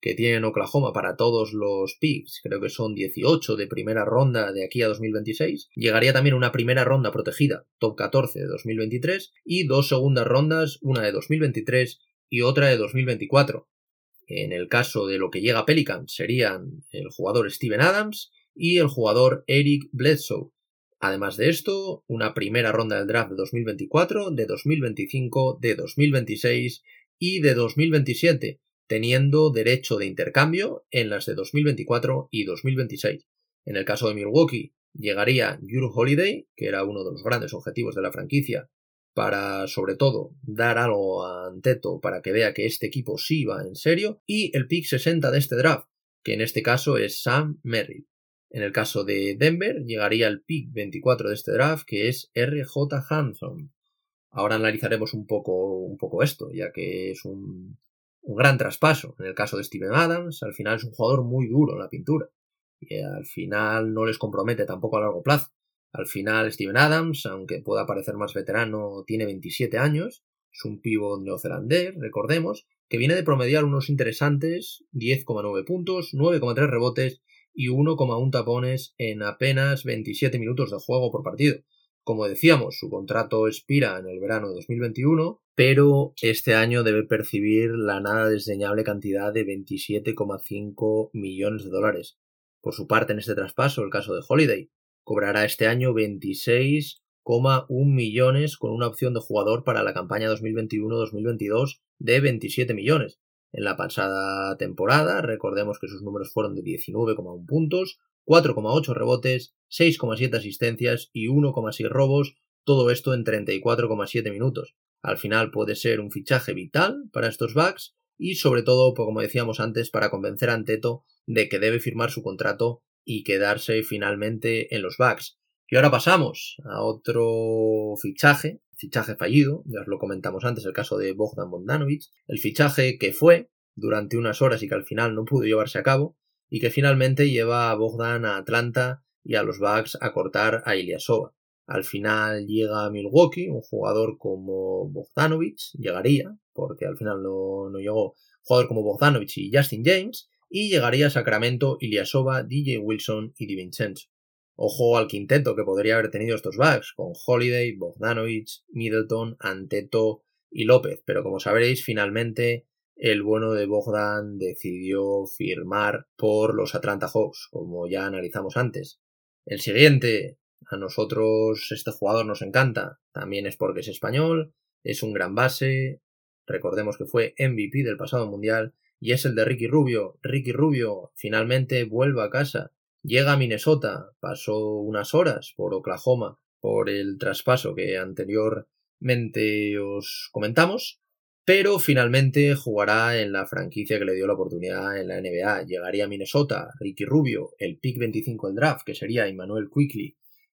que tiene en Oklahoma para todos los picks, creo que son 18 de primera ronda de aquí a 2026, llegaría también una primera ronda protegida, top 14 de 2023, y dos segundas rondas, una de 2023 y otra de 2024. En el caso de lo que llega a Pelicans serían el jugador Steven Adams y el jugador Eric Bledsoe. Además de esto, una primera ronda del draft de 2024, de 2025, de 2026 y de 2027, teniendo derecho de intercambio en las de 2024 y 2026. En el caso de Milwaukee, llegaría Jure Holiday, que era uno de los grandes objetivos de la franquicia, para sobre todo dar algo a Anteto para que vea que este equipo sí va en serio, y el pick 60 de este draft, que en este caso es Sam Merrill. En el caso de Denver, llegaría el pick 24 de este draft, que es RJ Hanson. Ahora analizaremos un poco, un poco esto, ya que es un, un gran traspaso. En el caso de Steven Adams, al final es un jugador muy duro en la pintura. Y al final no les compromete tampoco a largo plazo. Al final, Steven Adams, aunque pueda parecer más veterano, tiene 27 años. Es un pívot neozelandés, recordemos, que viene de promediar unos interesantes 10,9 puntos, 9,3 rebotes y 1,1 tapones en apenas 27 minutos de juego por partido. Como decíamos, su contrato expira en el verano de 2021, pero este año debe percibir la nada desdeñable cantidad de 27,5 millones de dólares. Por su parte, en este traspaso, el caso de Holiday, cobrará este año 26,1 millones con una opción de jugador para la campaña 2021-2022 de 27 millones, en la pasada temporada, recordemos que sus números fueron de 19,1 puntos, 4,8 rebotes, 6,7 asistencias y 1,6 robos, todo esto en 34,7 minutos. Al final puede ser un fichaje vital para estos Bucks y sobre todo, pues, como decíamos antes, para convencer a Anteto de que debe firmar su contrato y quedarse finalmente en los Bucks. Y ahora pasamos a otro fichaje fichaje fallido, ya os lo comentamos antes, el caso de Bogdan Bogdanovic, el fichaje que fue durante unas horas y que al final no pudo llevarse a cabo, y que finalmente lleva a Bogdan a Atlanta y a los Bucks a cortar a Ilyasova. Al final llega a Milwaukee, un jugador como Bogdanovic, llegaría, porque al final no, no llegó, jugador como Bogdanovic y Justin James, y llegaría a Sacramento Ilyasova, DJ Wilson y DiVincenzo. Ojo al quinteto que podría haber tenido estos Bucks, con Holiday, Bogdanovic, Middleton, Anteto y López, pero como sabréis, finalmente el bueno de Bogdan decidió firmar por los Atlanta Hawks, como ya analizamos antes. El siguiente, a nosotros este jugador nos encanta, también es porque es español, es un gran base, recordemos que fue MVP del pasado mundial, y es el de Ricky Rubio. Ricky Rubio finalmente vuelve a casa Llega a Minnesota, pasó unas horas por Oklahoma por el traspaso que anteriormente os comentamos, pero finalmente jugará en la franquicia que le dio la oportunidad en la NBA. Llegaría a Minnesota, Ricky Rubio, el pick 25 del draft, que sería Emmanuel Quickly,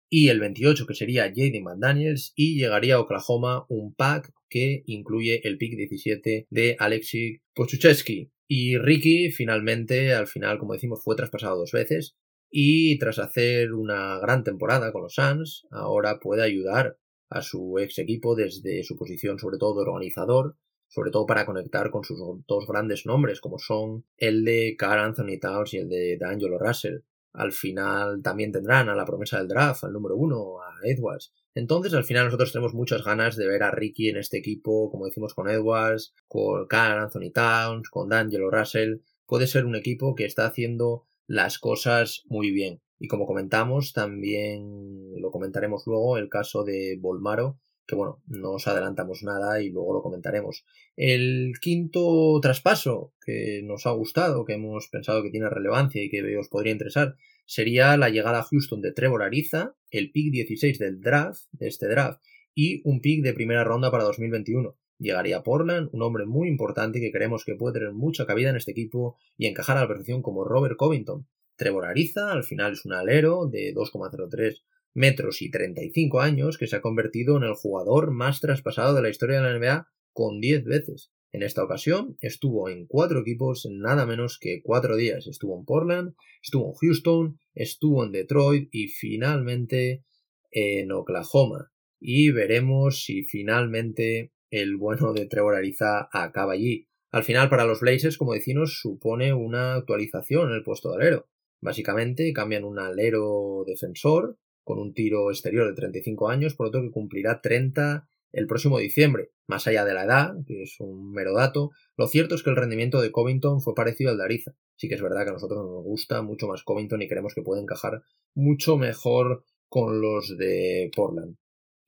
y el 28, que sería Jaden McDaniels, y llegaría a Oklahoma un pack que incluye el pick 17 de Alexei Pochuchesky. Y Ricky finalmente, al final, como decimos, fue traspasado dos veces y tras hacer una gran temporada con los Suns, ahora puede ayudar a su ex equipo desde su posición sobre todo de organizador, sobre todo para conectar con sus dos grandes nombres como son el de Carl Anthony Towns y el de D'Angelo Russell. Al final también tendrán a la promesa del draft, al número uno, a Edwards. Entonces al final nosotros tenemos muchas ganas de ver a Ricky en este equipo, como decimos con Edwards, con Carl Anthony Towns, con D'Angelo Russell. Puede ser un equipo que está haciendo las cosas muy bien. Y como comentamos, también lo comentaremos luego, el caso de Volmaro, que bueno, no os adelantamos nada y luego lo comentaremos. El quinto traspaso que nos ha gustado, que hemos pensado que tiene relevancia y que os podría interesar, sería la llegada a Houston de Trevor Ariza, el pick 16 del draft, de este draft, y un pick de primera ronda para 2021. Llegaría Portland, un hombre muy importante que creemos que puede tener mucha cabida en este equipo y encajar a la perfección como Robert Covington. Trevor Ariza, al final es un alero de 2,03 metros y 35 años que se ha convertido en el jugador más traspasado de la historia de la NBA con 10 veces. En esta ocasión estuvo en cuatro equipos en nada menos que cuatro días. Estuvo en Portland, estuvo en Houston, estuvo en Detroit y finalmente en Oklahoma. Y veremos si finalmente el bueno de Trevor Ariza acaba allí. Al final, para los Blazers, como decimos, supone una actualización en el puesto de alero. Básicamente, cambian un alero defensor con un tiro exterior de 35 años, por otro que cumplirá 30 el próximo diciembre. Más allá de la edad, que es un mero dato, lo cierto es que el rendimiento de Covington fue parecido al de Ariza. Sí que es verdad que a nosotros nos gusta mucho más Covington y creemos que puede encajar mucho mejor con los de Portland.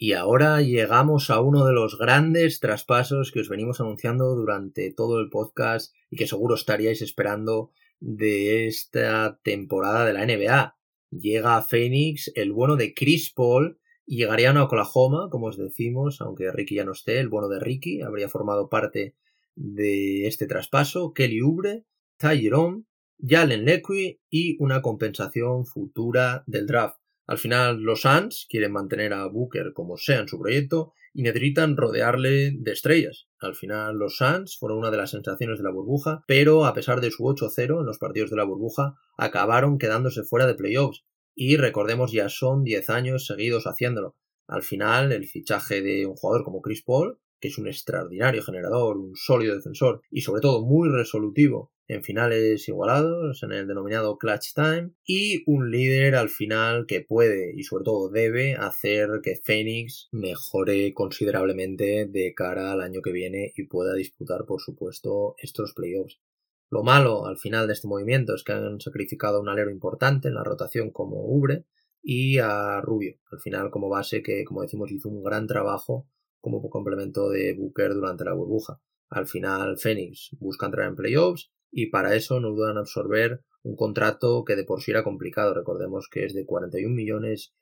Y ahora llegamos a uno de los grandes traspasos que os venimos anunciando durante todo el podcast y que seguro estaríais esperando de esta temporada de la NBA. Llega a Phoenix el bueno de Chris Paul y llegaría a Oklahoma, como os decimos, aunque Ricky ya no esté, el bueno de Ricky habría formado parte de este traspaso, Kelly Oubre, Ty Jerome, Jalen Lequi y una compensación futura del draft. Al final, los Suns quieren mantener a Booker como sea en su proyecto y necesitan rodearle de estrellas. Al final, los Suns fueron una de las sensaciones de la burbuja, pero a pesar de su 8-0 en los partidos de la burbuja, acabaron quedándose fuera de playoffs. Y recordemos, ya son 10 años seguidos haciéndolo. Al final, el fichaje de un jugador como Chris Paul, que es un extraordinario generador, un sólido defensor y sobre todo muy resolutivo en finales igualados, en el denominado clutch time, y un líder al final que puede y sobre todo debe hacer que Phoenix mejore considerablemente de cara al año que viene y pueda disputar, por supuesto, estos playoffs. Lo malo al final de este movimiento es que han sacrificado un alero importante en la rotación como Ubre y a Rubio, al final como base que, como decimos, hizo un gran trabajo como complemento de Booker durante la burbuja. Al final, Phoenix busca entrar en playoffs y para eso no dudan absorber un contrato que de por sí era complicado. Recordemos que es de 41 millones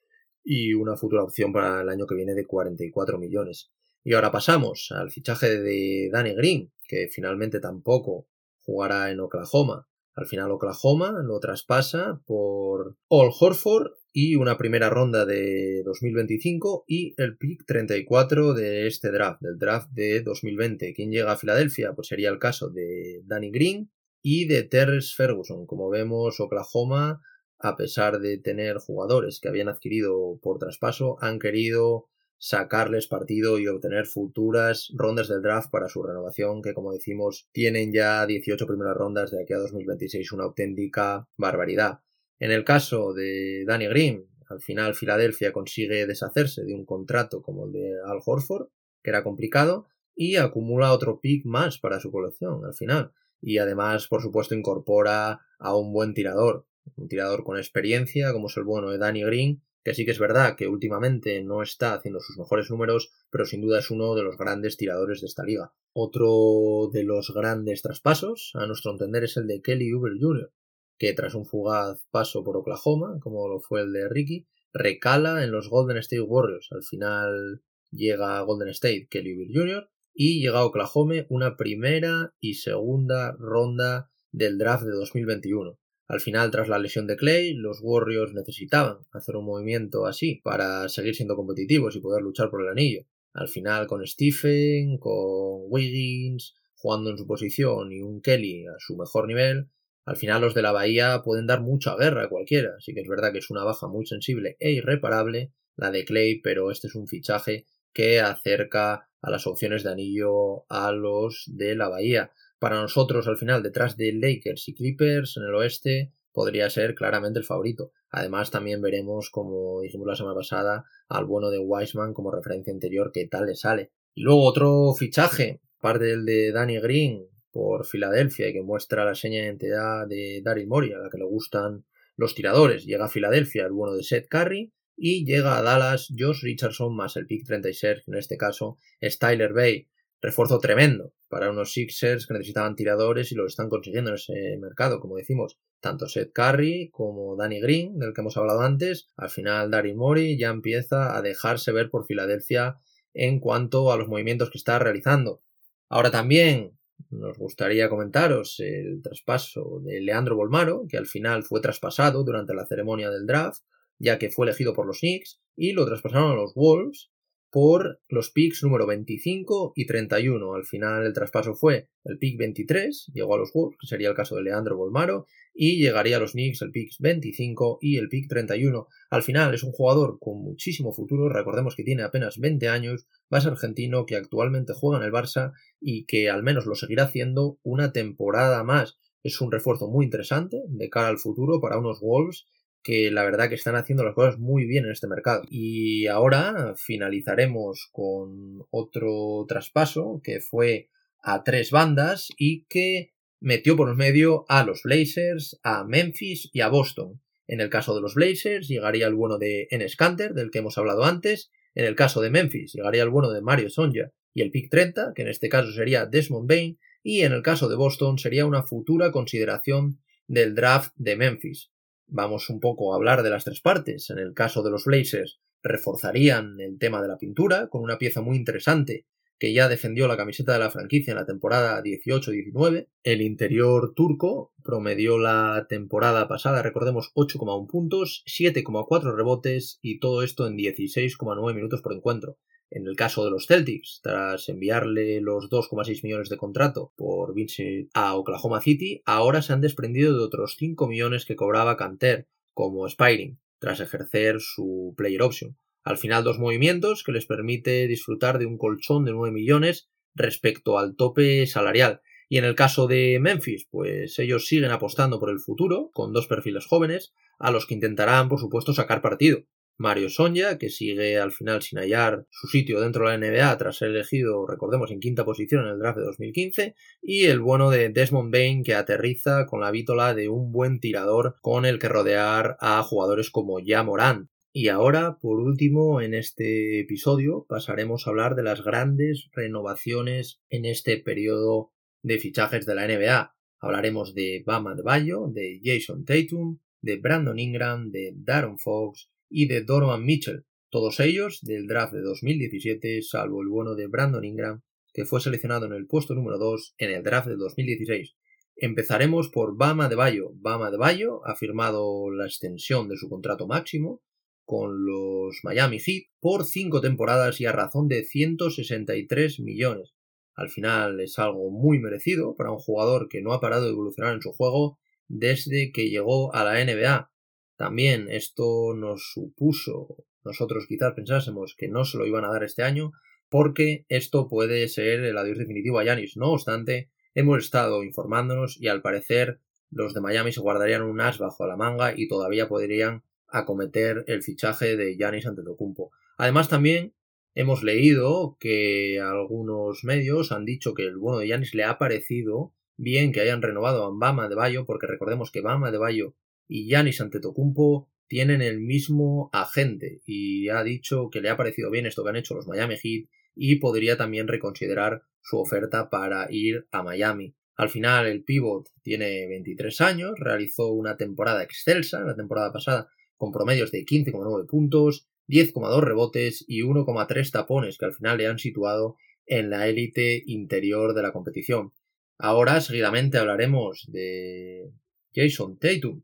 y una futura opción para el año que viene de 44 millones. Y ahora pasamos al fichaje de Danny Green, que finalmente tampoco jugará en Oklahoma. Al final Oklahoma lo traspasa por All Horford y una primera ronda de 2025 y el pick 34 de este draft, del draft de 2020. ¿Quién llega a Filadelfia? Pues sería el caso de Danny Green y de Terrence Ferguson. Como vemos, Oklahoma, a pesar de tener jugadores que habían adquirido por traspaso, han querido sacarles partido y obtener futuras rondas del draft para su renovación, que como decimos, tienen ya 18 primeras rondas de aquí a 2026, una auténtica barbaridad. En el caso de Danny Green, al final Filadelfia consigue deshacerse de un contrato como el de Al Horford, que era complicado, y acumula otro pick más para su colección al final. Y además, por supuesto, incorpora a un buen tirador, un tirador con experiencia, como es el bueno de Danny Green, que sí que es verdad que últimamente no está haciendo sus mejores números, pero sin duda es uno de los grandes tiradores de esta liga. Otro de los grandes traspasos, a nuestro entender, es el de Kelly Uber Jr., que tras un fugaz paso por Oklahoma, como lo fue el de Ricky, recala en los Golden State Warriors. Al final llega a Golden State Kelly Oubre Jr. y llega a Oklahoma una primera y segunda ronda del draft de 2021. Al final, tras la lesión de Clay, los Warriors necesitaban hacer un movimiento así para seguir siendo competitivos y poder luchar por el anillo. Al final, con Stephen, con Wiggins, jugando en su posición y un Kelly a su mejor nivel, al final los de la Bahía pueden dar mucha guerra a cualquiera, así que es verdad que es una baja muy sensible e irreparable la de Clay, pero este es un fichaje que acerca a las opciones de anillo a los de la Bahía. Para nosotros, al final, detrás de Lakers y Clippers en el oeste, podría ser claramente el favorito. Además, también veremos, como dijimos la semana pasada, al bueno de Wiseman como referencia anterior, qué tal le sale. Y luego otro fichaje, aparte del de Danny Green, por Filadelfia y que muestra la seña de identidad de Daryl Morey, a la que le gustan los tiradores. Llega a Filadelfia el bueno de Seth Curry y llega a Dallas Josh Richardson más el pick 36, que en este caso es Bay. Refuerzo tremendo para unos Sixers que necesitaban tiradores y lo están consiguiendo en ese mercado, como decimos. Tanto Seth Curry como Danny Green, del que hemos hablado antes. Al final, Daryl Morey ya empieza a dejarse ver por Filadelfia en cuanto a los movimientos que está realizando. Ahora también nos gustaría comentaros el traspaso de Leandro Bolmaro, que al final fue traspasado durante la ceremonia del draft, ya que fue elegido por los Knicks, y lo traspasaron a los Wolves, por los picks número 25 y 31. Al final el traspaso fue el pick 23, llegó a los Wolves, que sería el caso de Leandro Bolmaro, y llegaría a los Knicks el pick 25 y el pick 31. Al final es un jugador con muchísimo futuro, recordemos que tiene apenas 20 años, base argentino que actualmente juega en el Barça y que al menos lo seguirá haciendo una temporada más. Es un refuerzo muy interesante de cara al futuro para unos Wolves que la verdad que están haciendo las cosas muy bien en este mercado. Y ahora finalizaremos con otro traspaso que fue a tres bandas y que metió por medio a los Blazers, a Memphis y a Boston. En el caso de los Blazers llegaría el bueno de Enes Kanter, del que hemos hablado antes. En el caso de Memphis llegaría el bueno de Mario Sonja y el pick 30, que en este caso sería Desmond Bain. Y en el caso de Boston sería una futura consideración del draft de Memphis. Vamos un poco a hablar de las tres partes. En el caso de los Blazers reforzarían el tema de la pintura con una pieza muy interesante que ya defendió la camiseta de la franquicia en la temporada 18-19. El interior turco promedió la temporada pasada, recordemos, 8,1 puntos, 7,4 rebotes y todo esto en 16,9 minutos por encuentro. En el caso de los Celtics, tras enviarle los 2,6 millones de contrato por Vincent a Oklahoma City, ahora se han desprendido de otros 5 millones que cobraba Canter como Spiring, tras ejercer su player option. Al final dos movimientos que les permite disfrutar de un colchón de 9 millones respecto al tope salarial. Y en el caso de Memphis, pues ellos siguen apostando por el futuro, con dos perfiles jóvenes, a los que intentarán, por supuesto, sacar partido. Mario Sonja, que sigue al final sin hallar su sitio dentro de la NBA tras ser elegido, recordemos, en quinta posición en el draft de 2015, y el bueno de Desmond Bain, que aterriza con la vítola de un buen tirador con el que rodear a jugadores como Ya Morant, y ahora, por último, en este episodio pasaremos a hablar de las grandes renovaciones en este periodo de fichajes de la NBA. Hablaremos de Bama de Bayo, de Jason Tatum, de Brandon Ingram, de Darren Fox y de Donovan Mitchell, todos ellos del draft de 2017, salvo el bueno de Brandon Ingram, que fue seleccionado en el puesto número 2 en el draft de 2016. Empezaremos por Bama de Bayo. Bama de Bayo ha firmado la extensión de su contrato máximo con los Miami Heat por cinco temporadas y a razón de 163 millones. Al final es algo muy merecido para un jugador que no ha parado de evolucionar en su juego desde que llegó a la NBA. También esto nos supuso, nosotros quizás pensásemos que no se lo iban a dar este año, porque esto puede ser el adiós definitivo a Yanis. No obstante, hemos estado informándonos y al parecer los de Miami se guardarían un as bajo la manga y todavía podrían acometer el fichaje de Yanis Antetokounmpo. Además también hemos leído que algunos medios han dicho que el bueno de Yanis le ha parecido bien que hayan renovado a Bama de Bayo porque recordemos que Bama de Bayo y Yanis Antetokounmpo tienen el mismo agente y ha dicho que le ha parecido bien esto que han hecho los Miami Heat y podría también reconsiderar su oferta para ir a Miami. Al final el pivot tiene 23 años, realizó una temporada excelsa la temporada pasada con promedios de 15,9 puntos, 10,2 rebotes y 1,3 tapones que al final le han situado en la élite interior de la competición. Ahora seguidamente hablaremos de Jason Tatum.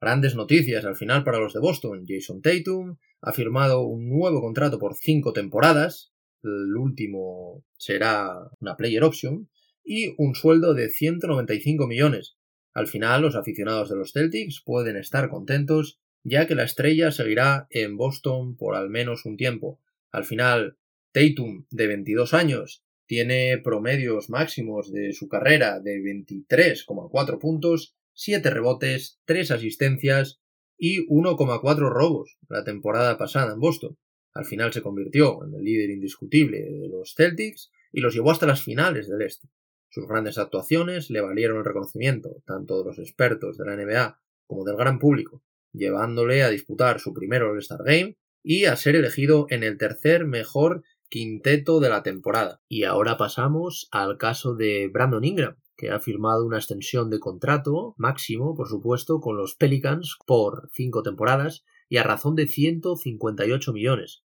Grandes noticias al final para los de Boston. Jason Tatum ha firmado un nuevo contrato por 5 temporadas. El último será una player option y un sueldo de 195 millones. Al final los aficionados de los Celtics pueden estar contentos ya que la estrella seguirá en Boston por al menos un tiempo. Al final, Tatum, de 22 años, tiene promedios máximos de su carrera de 23,4 puntos, 7 rebotes, 3 asistencias y 1,4 robos la temporada pasada en Boston. Al final se convirtió en el líder indiscutible de los Celtics y los llevó hasta las finales del Este. Sus grandes actuaciones le valieron el reconocimiento tanto de los expertos de la NBA como del gran público, llevándole a disputar su primer All-Star Game y a ser elegido en el tercer mejor quinteto de la temporada. Y ahora pasamos al caso de Brandon Ingram, que ha firmado una extensión de contrato máximo, por supuesto, con los Pelicans por cinco temporadas y a razón de 158 millones.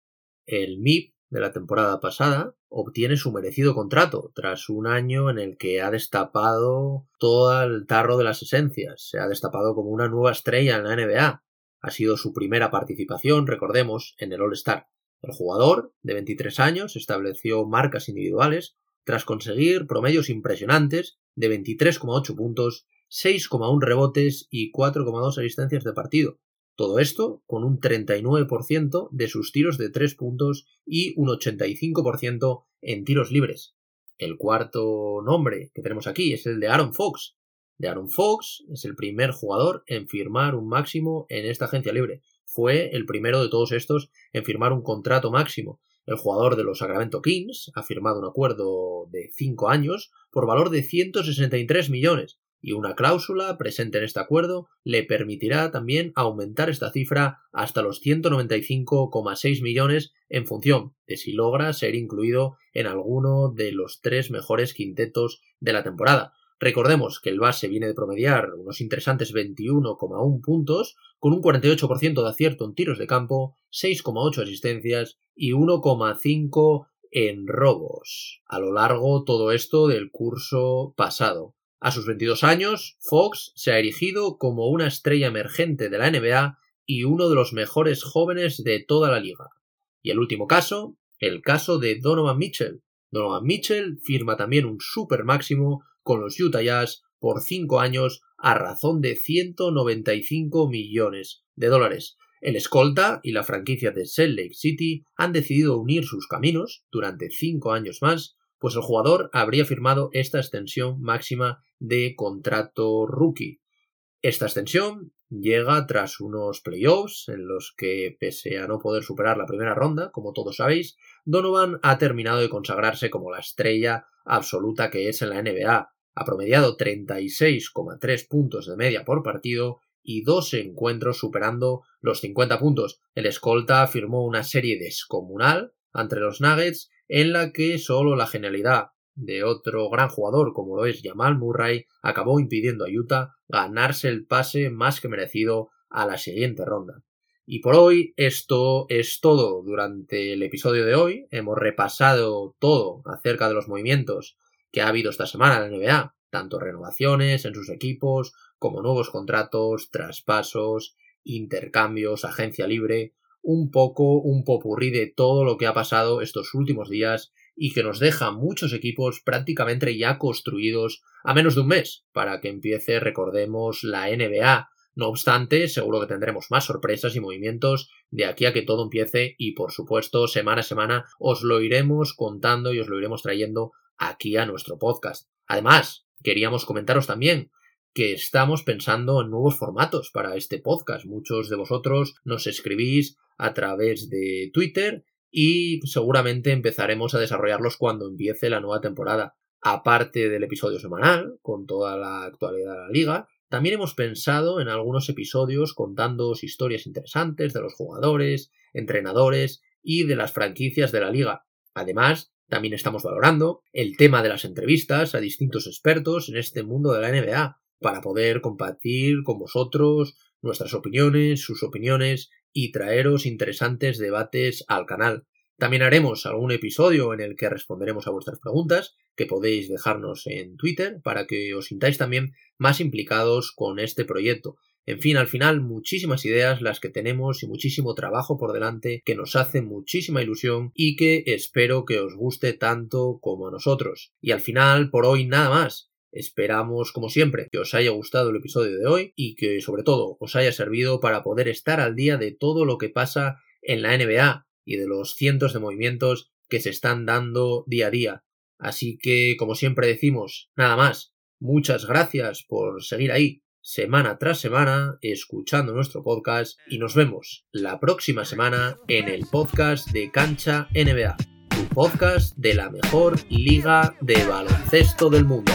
El MIP de la temporada pasada obtiene su merecido contrato tras un año en el que ha destapado todo el tarro de las esencias, se ha destapado como una nueva estrella en la NBA. Ha sido su primera participación, recordemos, en el All-Star. El jugador, de 23 años, estableció marcas individuales tras conseguir promedios impresionantes de 23,8 puntos, 6,1 rebotes y 4,2 asistencias de partido, todo esto con un 39% de sus tiros de 3 puntos y un 85% en tiros libres. El cuarto nombre que tenemos aquí es el de Aaron Fox. de Aaron Fox, es el primer jugador en firmar un máximo en esta agencia libre. Fue el primero de todos estos en firmar un contrato máximo. El jugador de los Sacramento Kings ha firmado un acuerdo de 5 años por valor de 163 millones y una cláusula presente en este acuerdo le permitirá también aumentar esta cifra hasta los 195,6 millones en función de si logra ser incluido en alguno de los tres mejores quintetos de la temporada. Recordemos que el base viene de promediar unos interesantes 21,1 puntos, con un 48% de acierto en tiros de campo, 6,8 asistencias y 1,5 en robos. A lo largo todo esto del curso pasado. A sus 22 años, Fox se ha erigido como una estrella emergente de la NBA y uno de los mejores jóvenes de toda la liga. Y el último caso, el caso de Donovan Mitchell. Donovan Mitchell firma también un super máximo con los Utah Jazz por 5 años a razón de 195 millones de dólares. El escolta y la franquicia de Salt Lake City han decidido unir sus caminos durante 5 años más pues el jugador habría firmado esta extensión máxima de contrato rookie. Esta extensión llega tras unos playoffs en los que, pese a no poder superar la primera ronda, como todos sabéis, Donovan ha terminado de consagrarse como la estrella absoluta que es en la NBA. Ha promediado 36,3 puntos de media por partido y dos encuentros superando los 50 puntos. El escolta firmó una serie descomunal ante los Nuggets en la que solo la genialidad de otro gran jugador como lo es Jamal Murray acabó impidiendo a Utah ganarse el pase más que merecido a la siguiente ronda. Y por hoy esto es todo durante el episodio de hoy. Hemos repasado todo acerca de los movimientos que ha habido esta semana en la NBA, tanto renovaciones en sus equipos como nuevos contratos, traspasos, intercambios, agencia libre, un poco un popurrí de todo lo que ha pasado estos últimos días y que nos deja muchos equipos prácticamente ya construidos a menos de un mes para que empiece, recordemos, la NBA. No obstante, seguro que tendremos más sorpresas y movimientos de aquí a que todo empiece y por supuesto semana a semana os lo iremos contando y os lo iremos trayendo aquí a nuestro podcast. Además, queríamos comentaros también que estamos pensando en nuevos formatos para este podcast. Muchos de vosotros nos escribís a través de Twitter y seguramente empezaremos a desarrollarlos cuando empiece la nueva temporada. Aparte del episodio semanal, con toda la actualidad de la liga, también hemos pensado en algunos episodios contando historias interesantes de los jugadores, entrenadores y de las franquicias de la liga. Además, también estamos valorando el tema de las entrevistas a distintos expertos en este mundo de la NBA, para poder compartir con vosotros nuestras opiniones, sus opiniones y traeros interesantes debates al canal. También haremos algún episodio en el que responderemos a vuestras preguntas, que podéis dejarnos en Twitter para que os sintáis también más implicados con este proyecto. En fin, al final muchísimas ideas las que tenemos y muchísimo trabajo por delante que nos hace muchísima ilusión y que espero que os guste tanto como a nosotros. Y al final, por hoy nada más. Esperamos, como siempre, que os haya gustado el episodio de hoy y que, sobre todo, os haya servido para poder estar al día de todo lo que pasa en la NBA y de los cientos de movimientos que se están dando día a día. Así que, como siempre decimos, nada más. Muchas gracias por seguir ahí semana tras semana escuchando nuestro podcast y nos vemos la próxima semana en el podcast de Cancha NBA, tu podcast de la mejor liga de baloncesto del mundo.